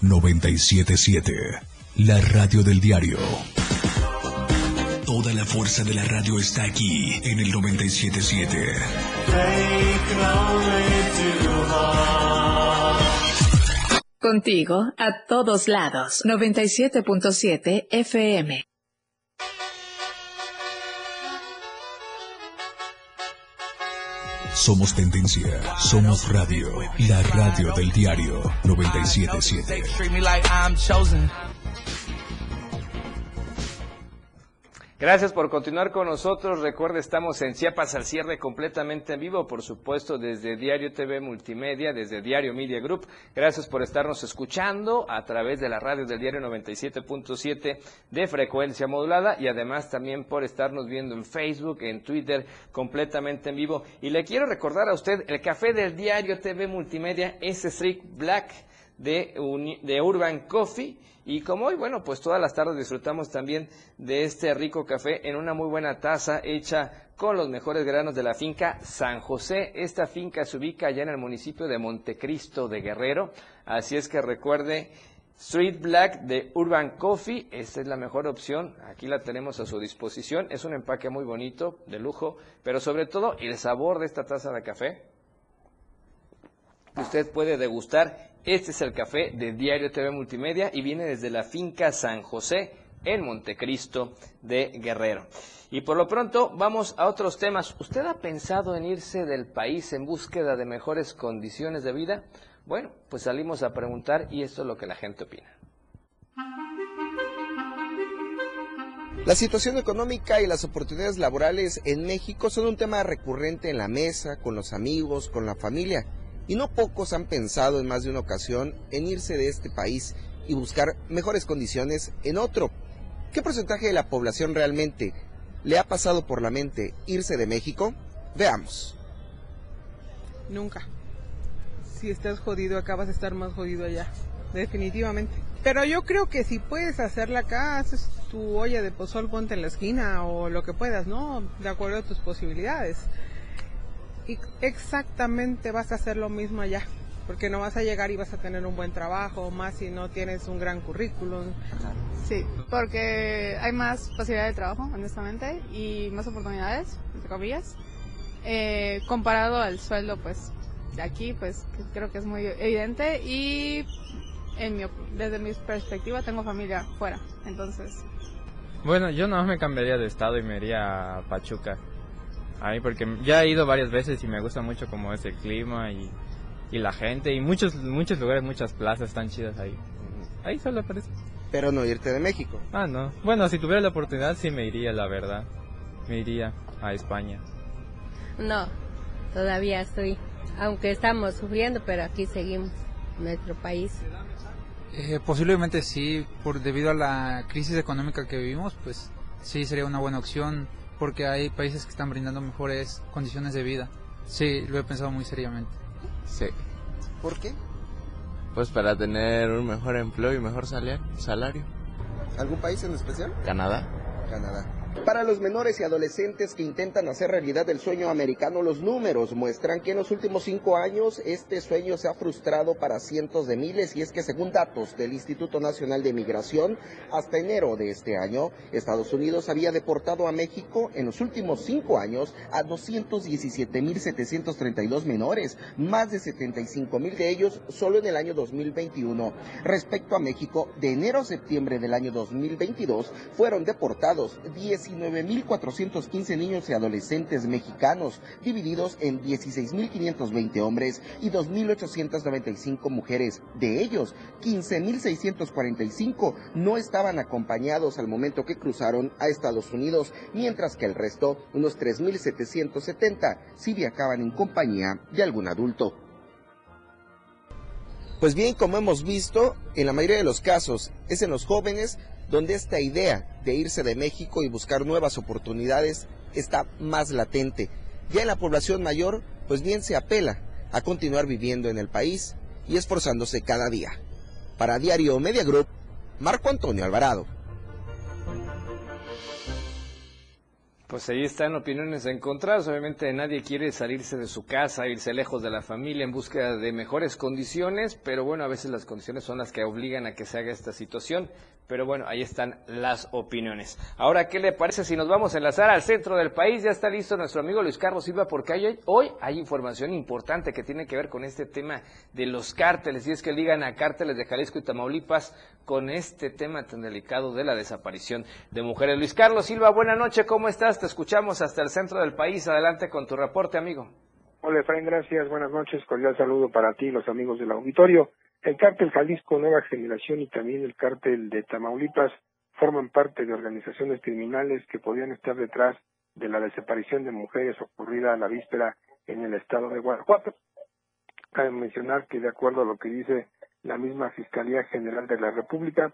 977, la radio del diario. Toda la fuerza de la radio está aquí en el 977. Contigo a todos lados. 97.7 FM. Somos tendencia, somos radio, la radio del diario 977. Gracias por continuar con nosotros. Recuerde, estamos en Chiapas al cierre completamente en vivo, por supuesto, desde Diario TV Multimedia, desde Diario Media Group. Gracias por estarnos escuchando a través de la radio del diario 97.7 de frecuencia modulada y además también por estarnos viendo en Facebook, en Twitter, completamente en vivo. Y le quiero recordar a usted, el café del Diario TV Multimedia es Street Black de Urban Coffee. Y como hoy, bueno, pues todas las tardes disfrutamos también de este rico café en una muy buena taza hecha con los mejores granos de la finca San José. Esta finca se ubica allá en el municipio de Montecristo de Guerrero. Así es que recuerde, Street Black de Urban Coffee, esta es la mejor opción, aquí la tenemos a su disposición, es un empaque muy bonito, de lujo, pero sobre todo el sabor de esta taza de café, usted puede degustar. Este es el café de Diario TV Multimedia y viene desde la finca San José en Montecristo de Guerrero. Y por lo pronto vamos a otros temas. ¿Usted ha pensado en irse del país en búsqueda de mejores condiciones de vida? Bueno, pues salimos a preguntar y esto es lo que la gente opina. La situación económica y las oportunidades laborales en México son un tema recurrente en la mesa, con los amigos, con la familia y no pocos han pensado en más de una ocasión en irse de este país y buscar mejores condiciones en otro. ¿Qué porcentaje de la población realmente le ha pasado por la mente irse de México? Veamos. Nunca. Si estás jodido acá vas a estar más jodido allá, definitivamente. Pero yo creo que si puedes hacerla acá, haces tu olla de pozol, ponte en la esquina o lo que puedas, ¿no? De acuerdo a tus posibilidades y exactamente vas a hacer lo mismo allá, porque no vas a llegar y vas a tener un buen trabajo, más si no tienes un gran currículum. Sí, porque hay más posibilidad de trabajo, honestamente, y más oportunidades, entre comillas, eh, comparado al sueldo, pues, de aquí, pues, creo que es muy evidente y en mi, desde mi perspectiva tengo familia fuera, entonces... Bueno, yo no me cambiaría de estado y me iría a Pachuca ahí porque ya he ido varias veces y me gusta mucho como es el clima y, y la gente y muchos muchos lugares, muchas plazas están chidas ahí. Ahí solo aparece. Pero no irte de México. Ah, no. Bueno, si tuviera la oportunidad sí me iría, la verdad. Me iría a España. No, todavía estoy, aunque estamos sufriendo, pero aquí seguimos, nuestro país. Eh, posiblemente sí, por debido a la crisis económica que vivimos, pues sí sería una buena opción porque hay países que están brindando mejores condiciones de vida. Sí, lo he pensado muy seriamente. Sí. ¿Por qué? Pues para tener un mejor empleo y mejor salario. ¿Algún país en especial? Canadá. Canadá. Para los menores y adolescentes que intentan hacer realidad el sueño americano, los números muestran que en los últimos cinco años este sueño se ha frustrado para cientos de miles y es que según datos del Instituto Nacional de Migración, hasta enero de este año, Estados Unidos había deportado a México en los últimos cinco años a 217.732 menores, más de 75.000 de ellos solo en el año 2021. Respecto a México, de enero a septiembre del año 2022 fueron deportados 10 19.415 niños y adolescentes mexicanos, divididos en 16.520 hombres y 2.895 mujeres. De ellos, 15.645 no estaban acompañados al momento que cruzaron a Estados Unidos, mientras que el resto, unos 3.770, sí viajaban en compañía de algún adulto. Pues bien, como hemos visto, en la mayoría de los casos es en los jóvenes donde esta idea de irse de México y buscar nuevas oportunidades está más latente. Ya en la población mayor, pues bien se apela a continuar viviendo en el país y esforzándose cada día. Para Diario Media Group, Marco Antonio Alvarado. Pues ahí están opiniones encontradas. Obviamente nadie quiere salirse de su casa, irse lejos de la familia en búsqueda de mejores condiciones, pero bueno, a veces las condiciones son las que obligan a que se haga esta situación. Pero bueno, ahí están las opiniones. Ahora, ¿qué le parece si nos vamos a enlazar al centro del país? Ya está listo nuestro amigo Luis Carlos Silva porque hay, hoy hay información importante que tiene que ver con este tema de los cárteles. Y es que ligan a cárteles de Jalisco y Tamaulipas con este tema tan delicado de la desaparición de mujeres. Luis Carlos Silva, buena noche, ¿cómo estás? Te escuchamos hasta el centro del país. Adelante con tu reporte, amigo. Hola, Efraín, gracias. Buenas noches. Cordial saludo para ti y los amigos del auditorio. El cártel Jalisco Nueva Generación y también el cártel de Tamaulipas forman parte de organizaciones criminales que podrían estar detrás de la desaparición de mujeres ocurrida a la víspera en el estado de Guanajuato. Cabe mencionar que de acuerdo a lo que dice la misma Fiscalía General de la República,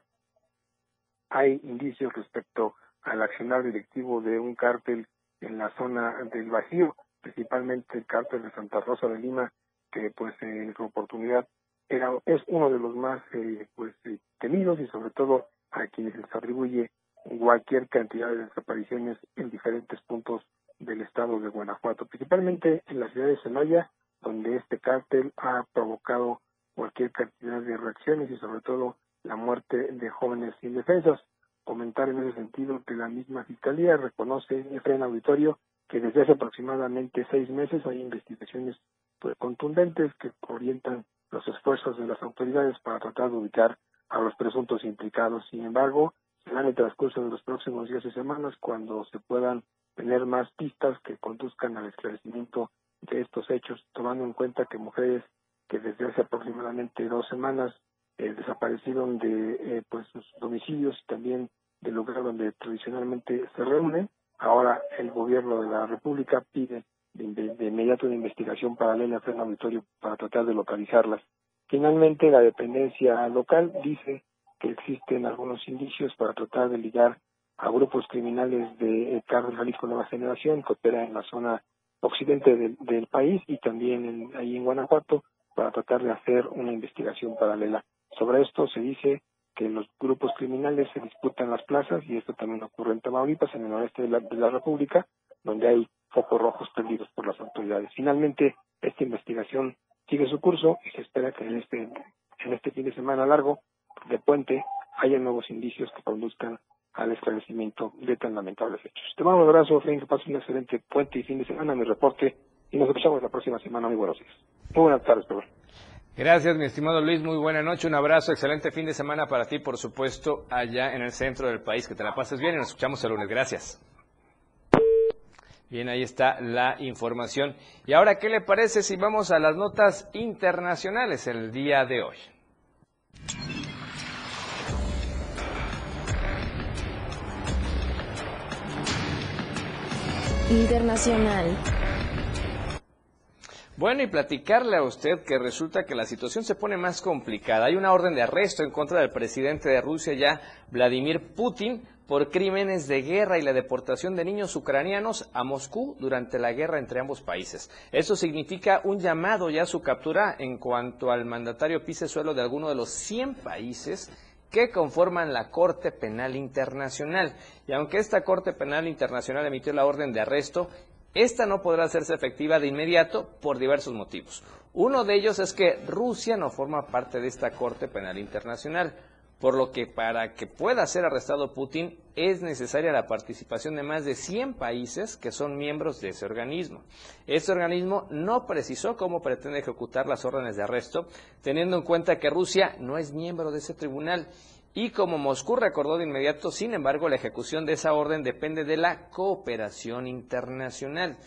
hay indicios respecto al accionar directivo de un cártel en la zona del Bajío, principalmente el cártel de Santa Rosa de Lima, que pues en su oportunidad era, es uno de los más eh, pues eh, temidos y sobre todo a quienes se atribuye cualquier cantidad de desapariciones en diferentes puntos del estado de Guanajuato, principalmente en la ciudad de Celaya, donde este cártel ha provocado cualquier cantidad de reacciones y sobre todo la muerte de jóvenes indefensas. Comentar en ese sentido que la misma Fiscalía reconoce en auditorio que desde hace aproximadamente seis meses hay investigaciones pues, contundentes que orientan los esfuerzos de las autoridades para tratar de ubicar a los presuntos implicados. Sin embargo, será en el transcurso de los próximos días y semanas cuando se puedan tener más pistas que conduzcan al esclarecimiento de estos hechos, tomando en cuenta que mujeres que desde hace aproximadamente dos semanas eh, desaparecieron de eh, pues sus domicilios y también del lugar donde tradicionalmente se reúnen. Ahora el gobierno de la República pide de, inmediato una investigación paralela a pleno auditorio para tratar de localizarlas. Finalmente, la dependencia local dice que existen algunos indicios para tratar de ligar a grupos criminales de Carlos Jalisco Nueva Generación que opera en la zona occidente del, país y también en, ahí en Guanajuato para tratar de hacer una investigación paralela. Sobre esto se dice que los grupos criminales se disputan las plazas y esto también ocurre en Tamaulipas, en el noreste de la, de la República, donde hay focos rojos perdidos por las autoridades. Finalmente, esta investigación sigue su curso y se espera que en este, en este fin de semana largo de puente haya nuevos indicios que conduzcan al esclarecimiento de tan lamentables hechos. Te mando un abrazo, Frank, que pases un excelente puente y fin de semana, mi reporte, y nos escuchamos la próxima semana. Muy buenos días. Muy buenas tardes, perdón. Gracias, mi estimado Luis. Muy buena noche. Un abrazo. Excelente fin de semana para ti, por supuesto, allá en el centro del país. Que te la pases bien y nos escuchamos el lunes. Gracias. Bien, ahí está la información. Y ahora, ¿qué le parece si vamos a las notas internacionales el día de hoy? Internacional. Bueno, y platicarle a usted que resulta que la situación se pone más complicada. Hay una orden de arresto en contra del presidente de Rusia ya, Vladimir Putin, por crímenes de guerra y la deportación de niños ucranianos a Moscú durante la guerra entre ambos países. Eso significa un llamado ya a su captura en cuanto al mandatario pise suelo de alguno de los 100 países que conforman la Corte Penal Internacional. Y aunque esta Corte Penal Internacional emitió la orden de arresto, esta no podrá hacerse efectiva de inmediato por diversos motivos. Uno de ellos es que Rusia no forma parte de esta Corte Penal Internacional, por lo que para que pueda ser arrestado Putin es necesaria la participación de más de 100 países que son miembros de ese organismo. Este organismo no precisó cómo pretende ejecutar las órdenes de arresto, teniendo en cuenta que Rusia no es miembro de ese tribunal y como Moscú recordó de inmediato, sin embargo, la ejecución de esa orden depende de la cooperación internacional.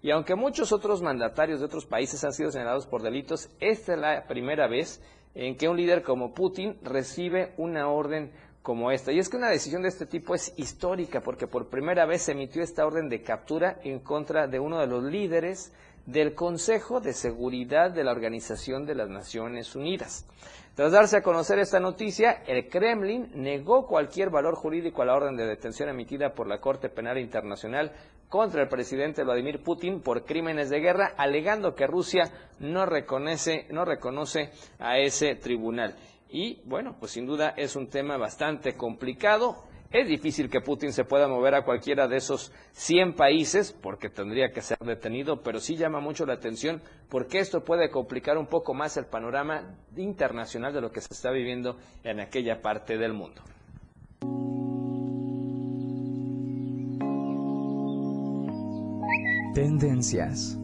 Y aunque muchos otros mandatarios de otros países han sido señalados por delitos, esta es la primera vez en que un líder como Putin recibe una orden como esta. Y es que una decisión de este tipo es histórica porque por primera vez se emitió esta orden de captura en contra de uno de los líderes del Consejo de Seguridad de la Organización de las Naciones Unidas. Tras darse a conocer esta noticia, el Kremlin negó cualquier valor jurídico a la orden de detención emitida por la Corte Penal Internacional contra el presidente Vladimir Putin por crímenes de guerra, alegando que Rusia no reconoce, no reconoce a ese tribunal. Y bueno, pues sin duda es un tema bastante complicado. Es difícil que Putin se pueda mover a cualquiera de esos 100 países porque tendría que ser detenido, pero sí llama mucho la atención porque esto puede complicar un poco más el panorama internacional de lo que se está viviendo en aquella parte del mundo. Tendencias.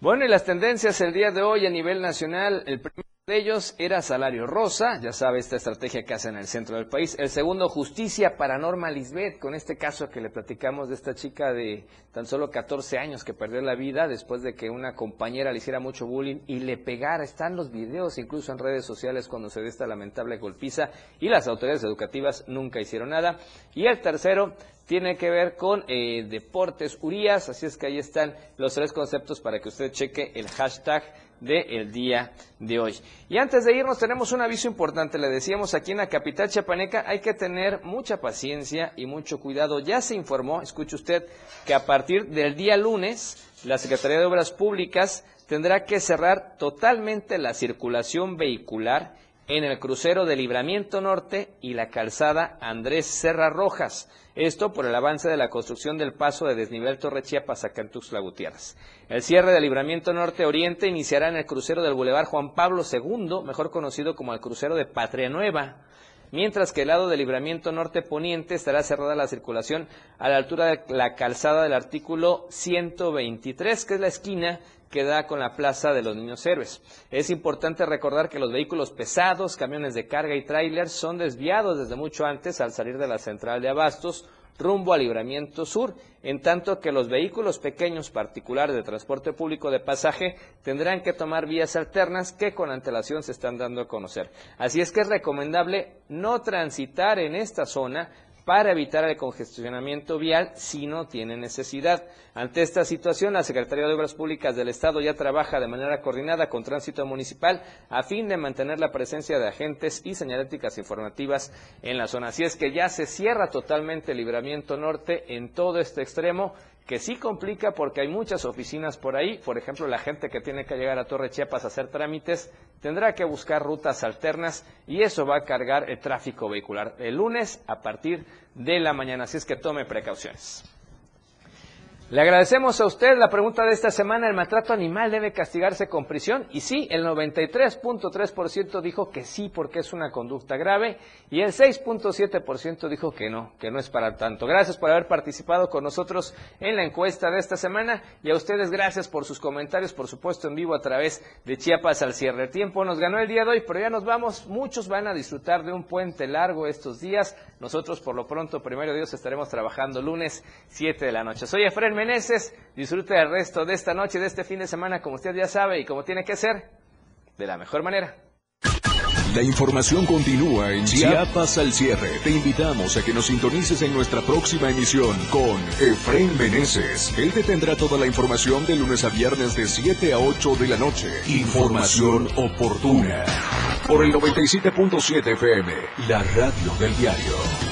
Bueno, y las tendencias el día de hoy a nivel nacional, el primer de ellos era salario rosa, ya sabe esta estrategia que hacen en el centro del país. El segundo, justicia para Norma Lisbeth, con este caso que le platicamos de esta chica de tan solo 14 años que perdió la vida después de que una compañera le hiciera mucho bullying y le pegara. Están los videos incluso en redes sociales cuando se ve esta lamentable golpiza y las autoridades educativas nunca hicieron nada. Y el tercero, tiene que ver con eh, deportes Urias, así es que ahí están los tres conceptos para que usted cheque el hashtag del día de hoy. Y antes de irnos tenemos un aviso importante, le decíamos aquí en la capital chapaneca hay que tener mucha paciencia y mucho cuidado. Ya se informó, escuche usted, que a partir del día lunes la Secretaría de Obras Públicas tendrá que cerrar totalmente la circulación vehicular en el crucero de Libramiento Norte y la calzada Andrés Serra Rojas. Esto por el avance de la construcción del paso de desnivel Torre Chiapas a Gutiérrez. El cierre del Libramiento Norte Oriente iniciará en el crucero del Boulevard Juan Pablo II, mejor conocido como el crucero de Patria Nueva mientras que el lado del libramiento norte poniente estará cerrada la circulación a la altura de la calzada del artículo 123, que es la esquina que da con la Plaza de los Niños Héroes. Es importante recordar que los vehículos pesados, camiones de carga y tráiler son desviados desde mucho antes al salir de la central de abastos rumbo al libramiento sur, en tanto que los vehículos pequeños particulares de transporte público de pasaje tendrán que tomar vías alternas que con antelación se están dando a conocer. Así es que es recomendable no transitar en esta zona para evitar el congestionamiento vial si no tiene necesidad. Ante esta situación, la Secretaría de Obras Públicas del Estado ya trabaja de manera coordinada con Tránsito Municipal a fin de mantener la presencia de agentes y señaléticas informativas en la zona. Así es que ya se cierra totalmente el libramiento norte en todo este extremo que sí complica porque hay muchas oficinas por ahí, por ejemplo, la gente que tiene que llegar a Torre Chiapas a hacer trámites tendrá que buscar rutas alternas y eso va a cargar el tráfico vehicular el lunes a partir de la mañana, así es que tome precauciones. Le agradecemos a usted la pregunta de esta semana, ¿el maltrato animal debe castigarse con prisión? Y sí, el 93.3% dijo que sí porque es una conducta grave y el 6.7% dijo que no, que no es para tanto. Gracias por haber participado con nosotros en la encuesta de esta semana y a ustedes gracias por sus comentarios, por supuesto en vivo a través de Chiapas al cierre. El tiempo nos ganó el día de hoy, pero ya nos vamos. Muchos van a disfrutar de un puente largo estos días. Nosotros por lo pronto, primero Dios, estaremos trabajando lunes 7 de la noche. Soy Efraín Meneses. Disfrute el resto de esta noche, de este fin de semana, como usted ya sabe y como tiene que ser, de la mejor manera. La información continúa en Chiapas al cierre. Te invitamos a que nos sintonices en nuestra próxima emisión con Efraín Meneses. Él te tendrá toda la información de lunes a viernes de 7 a 8 de la noche. Información oportuna. Por el 97.7 FM, la radio del diario.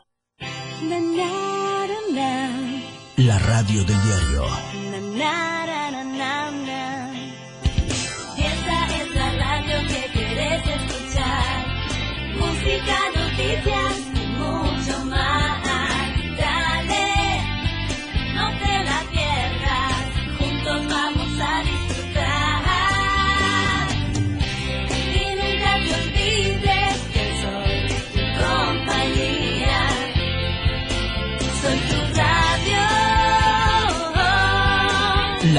La radio del diario. Esta es la radio que quieres escuchar. Música, noticias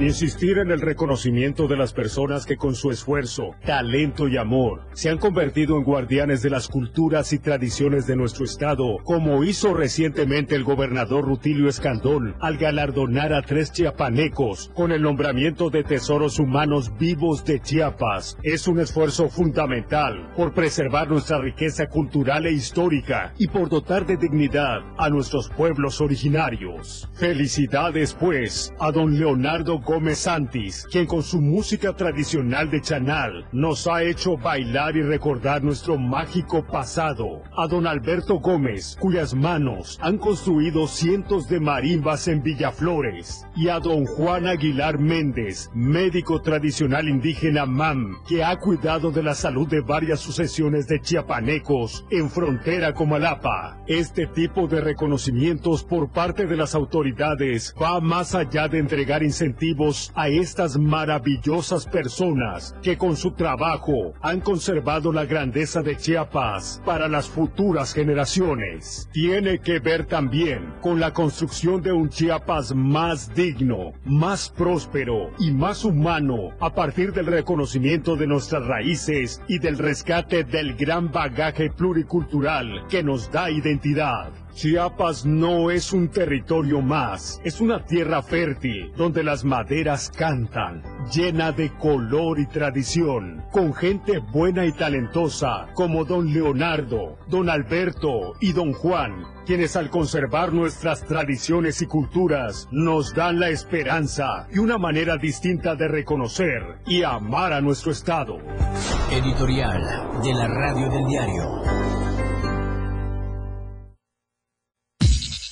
Insistir en el reconocimiento de las personas que con su esfuerzo, talento y amor se han convertido en guardianes de las culturas y tradiciones de nuestro estado, como hizo recientemente el gobernador Rutilio Escandón al galardonar a tres chiapanecos con el nombramiento de tesoros humanos vivos de Chiapas, es un esfuerzo fundamental por preservar nuestra riqueza cultural e histórica y por dotar de dignidad a nuestros pueblos originarios. Felicidades pues a don Leonardo Gómez Santis, quien con su música tradicional de Chanal nos ha hecho bailar y recordar nuestro mágico pasado. A don Alberto Gómez, cuyas manos han construido cientos de marimbas en Villaflores. Y a don Juan Aguilar Méndez, médico tradicional indígena MAM, que ha cuidado de la salud de varias sucesiones de chiapanecos en frontera con Malapa. Este tipo de reconocimientos por parte de las autoridades va más allá de entregar incentivos a estas maravillosas personas que con su trabajo han conservado la grandeza de Chiapas para las futuras generaciones. Tiene que ver también con la construcción de un Chiapas más digno, más próspero y más humano a partir del reconocimiento de nuestras raíces y del rescate del gran bagaje pluricultural que nos da identidad. Chiapas no es un territorio más, es una tierra fértil donde las maderas cantan, llena de color y tradición, con gente buena y talentosa como don Leonardo, don Alberto y don Juan, quienes al conservar nuestras tradiciones y culturas nos dan la esperanza y una manera distinta de reconocer y amar a nuestro Estado. Editorial de la radio del diario.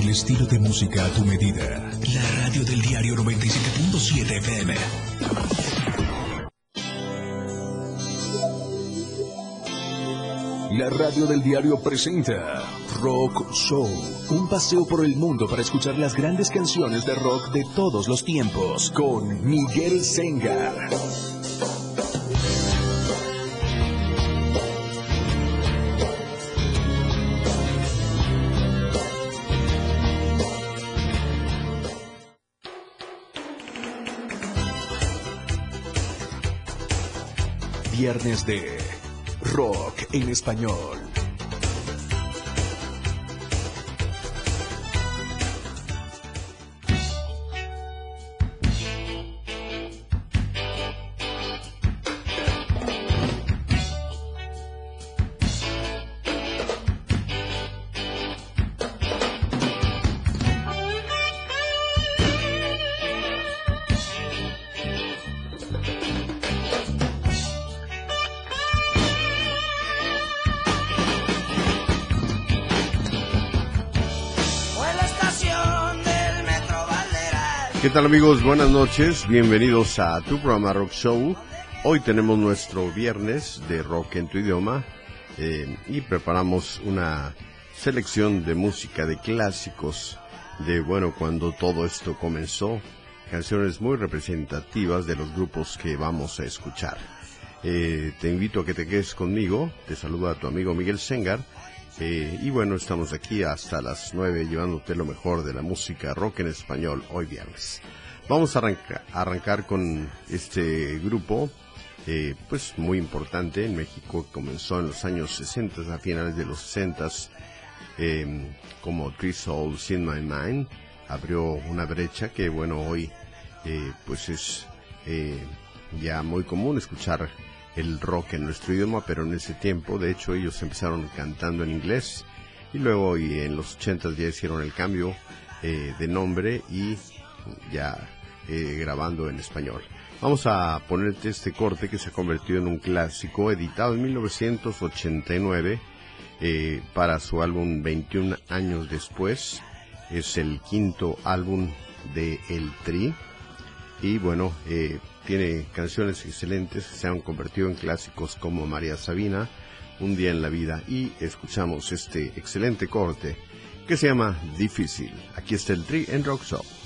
El estilo de música a tu medida. La radio del diario 97.7 FM. La radio del diario presenta Rock Show, un paseo por el mundo para escuchar las grandes canciones de rock de todos los tiempos con Miguel Sengar. Viernes de Rock en Español. ¿Qué tal amigos? Buenas noches, bienvenidos a tu programa Rock Show. Hoy tenemos nuestro viernes de rock en tu idioma eh, y preparamos una selección de música de clásicos de, bueno, cuando todo esto comenzó, canciones muy representativas de los grupos que vamos a escuchar. Eh, te invito a que te quedes conmigo, te saluda tu amigo Miguel Sengar y bueno, estamos aquí hasta las 9 llevándote lo mejor de la música rock en español hoy viernes. Vamos a arrancar, arrancar con este grupo, eh, pues muy importante en México, comenzó en los años 60, a finales de los 60, eh, como Three Souls in My Mind, abrió una brecha que bueno, hoy eh, pues es eh, ya muy común escuchar el rock en nuestro idioma, pero en ese tiempo, de hecho, ellos empezaron cantando en inglés y luego y en los 80 ya hicieron el cambio eh, de nombre y ya eh, grabando en español. Vamos a ponerte este corte que se ha convertido en un clásico editado en 1989 eh, para su álbum 21 años después. Es el quinto álbum de El Tri. Y bueno, tiene canciones excelentes que se han convertido en clásicos como María Sabina, Un día en la vida y escuchamos este excelente corte que se llama Difícil. Aquí está el Tri en Rock Show.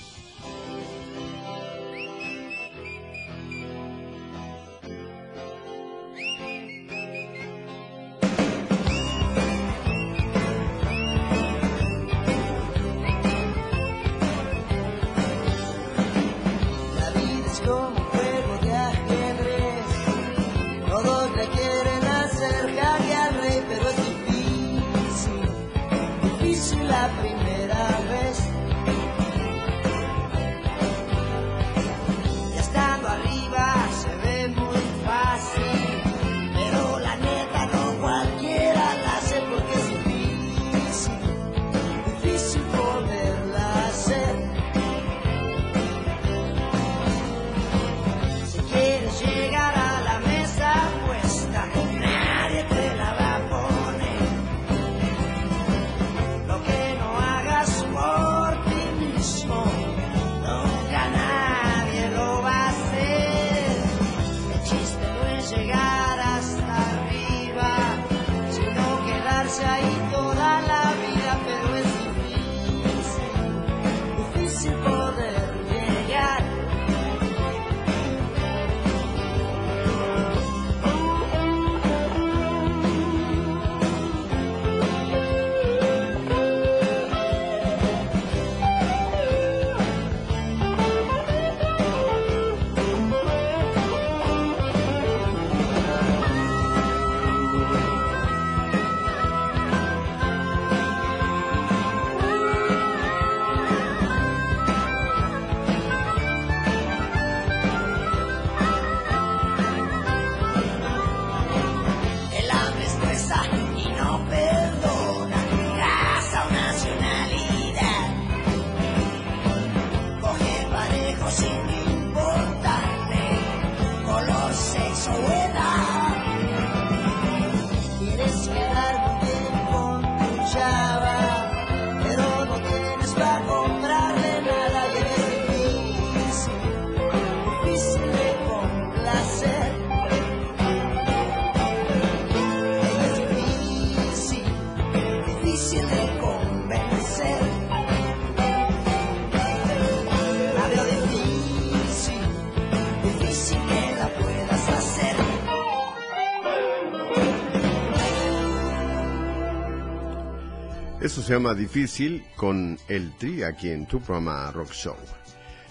Eso se llama Difícil con el Tri aquí en tu programa Rock Show.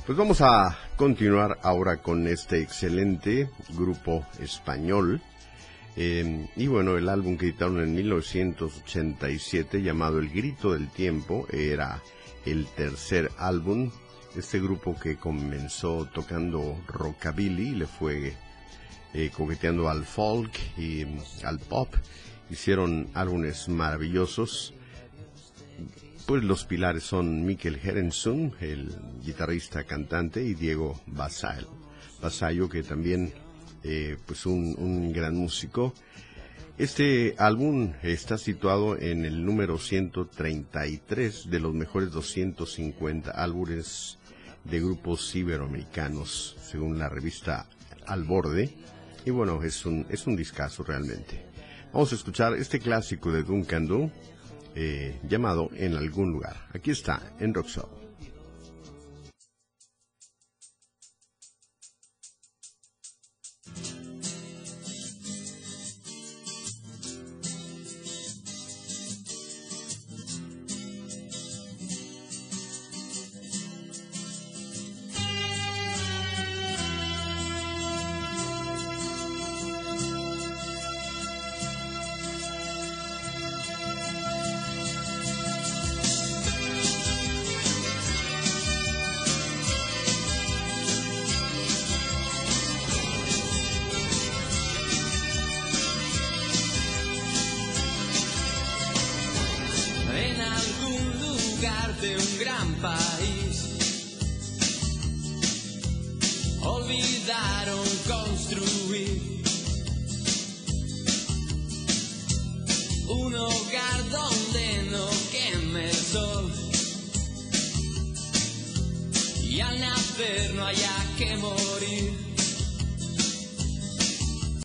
Pues vamos a continuar ahora con este excelente grupo español. Eh, y bueno, el álbum que editaron en 1987 llamado El Grito del Tiempo era el tercer álbum. Este grupo que comenzó tocando rockabilly le fue eh, coqueteando al folk y mm, al pop. Hicieron álbumes maravillosos. Pues los pilares son Mikkel Herensson, el guitarrista cantante, y Diego Basal, Basayo, que también eh, pues un, gran músico. Este álbum está situado en el número 133 de los mejores 250 álbumes de grupos iberoamericanos, según la revista Al Borde. Y bueno, es un, es un discazo realmente. Vamos a escuchar este clásico de Duncan Doo, eh, llamado En algún lugar. Aquí está, en Rock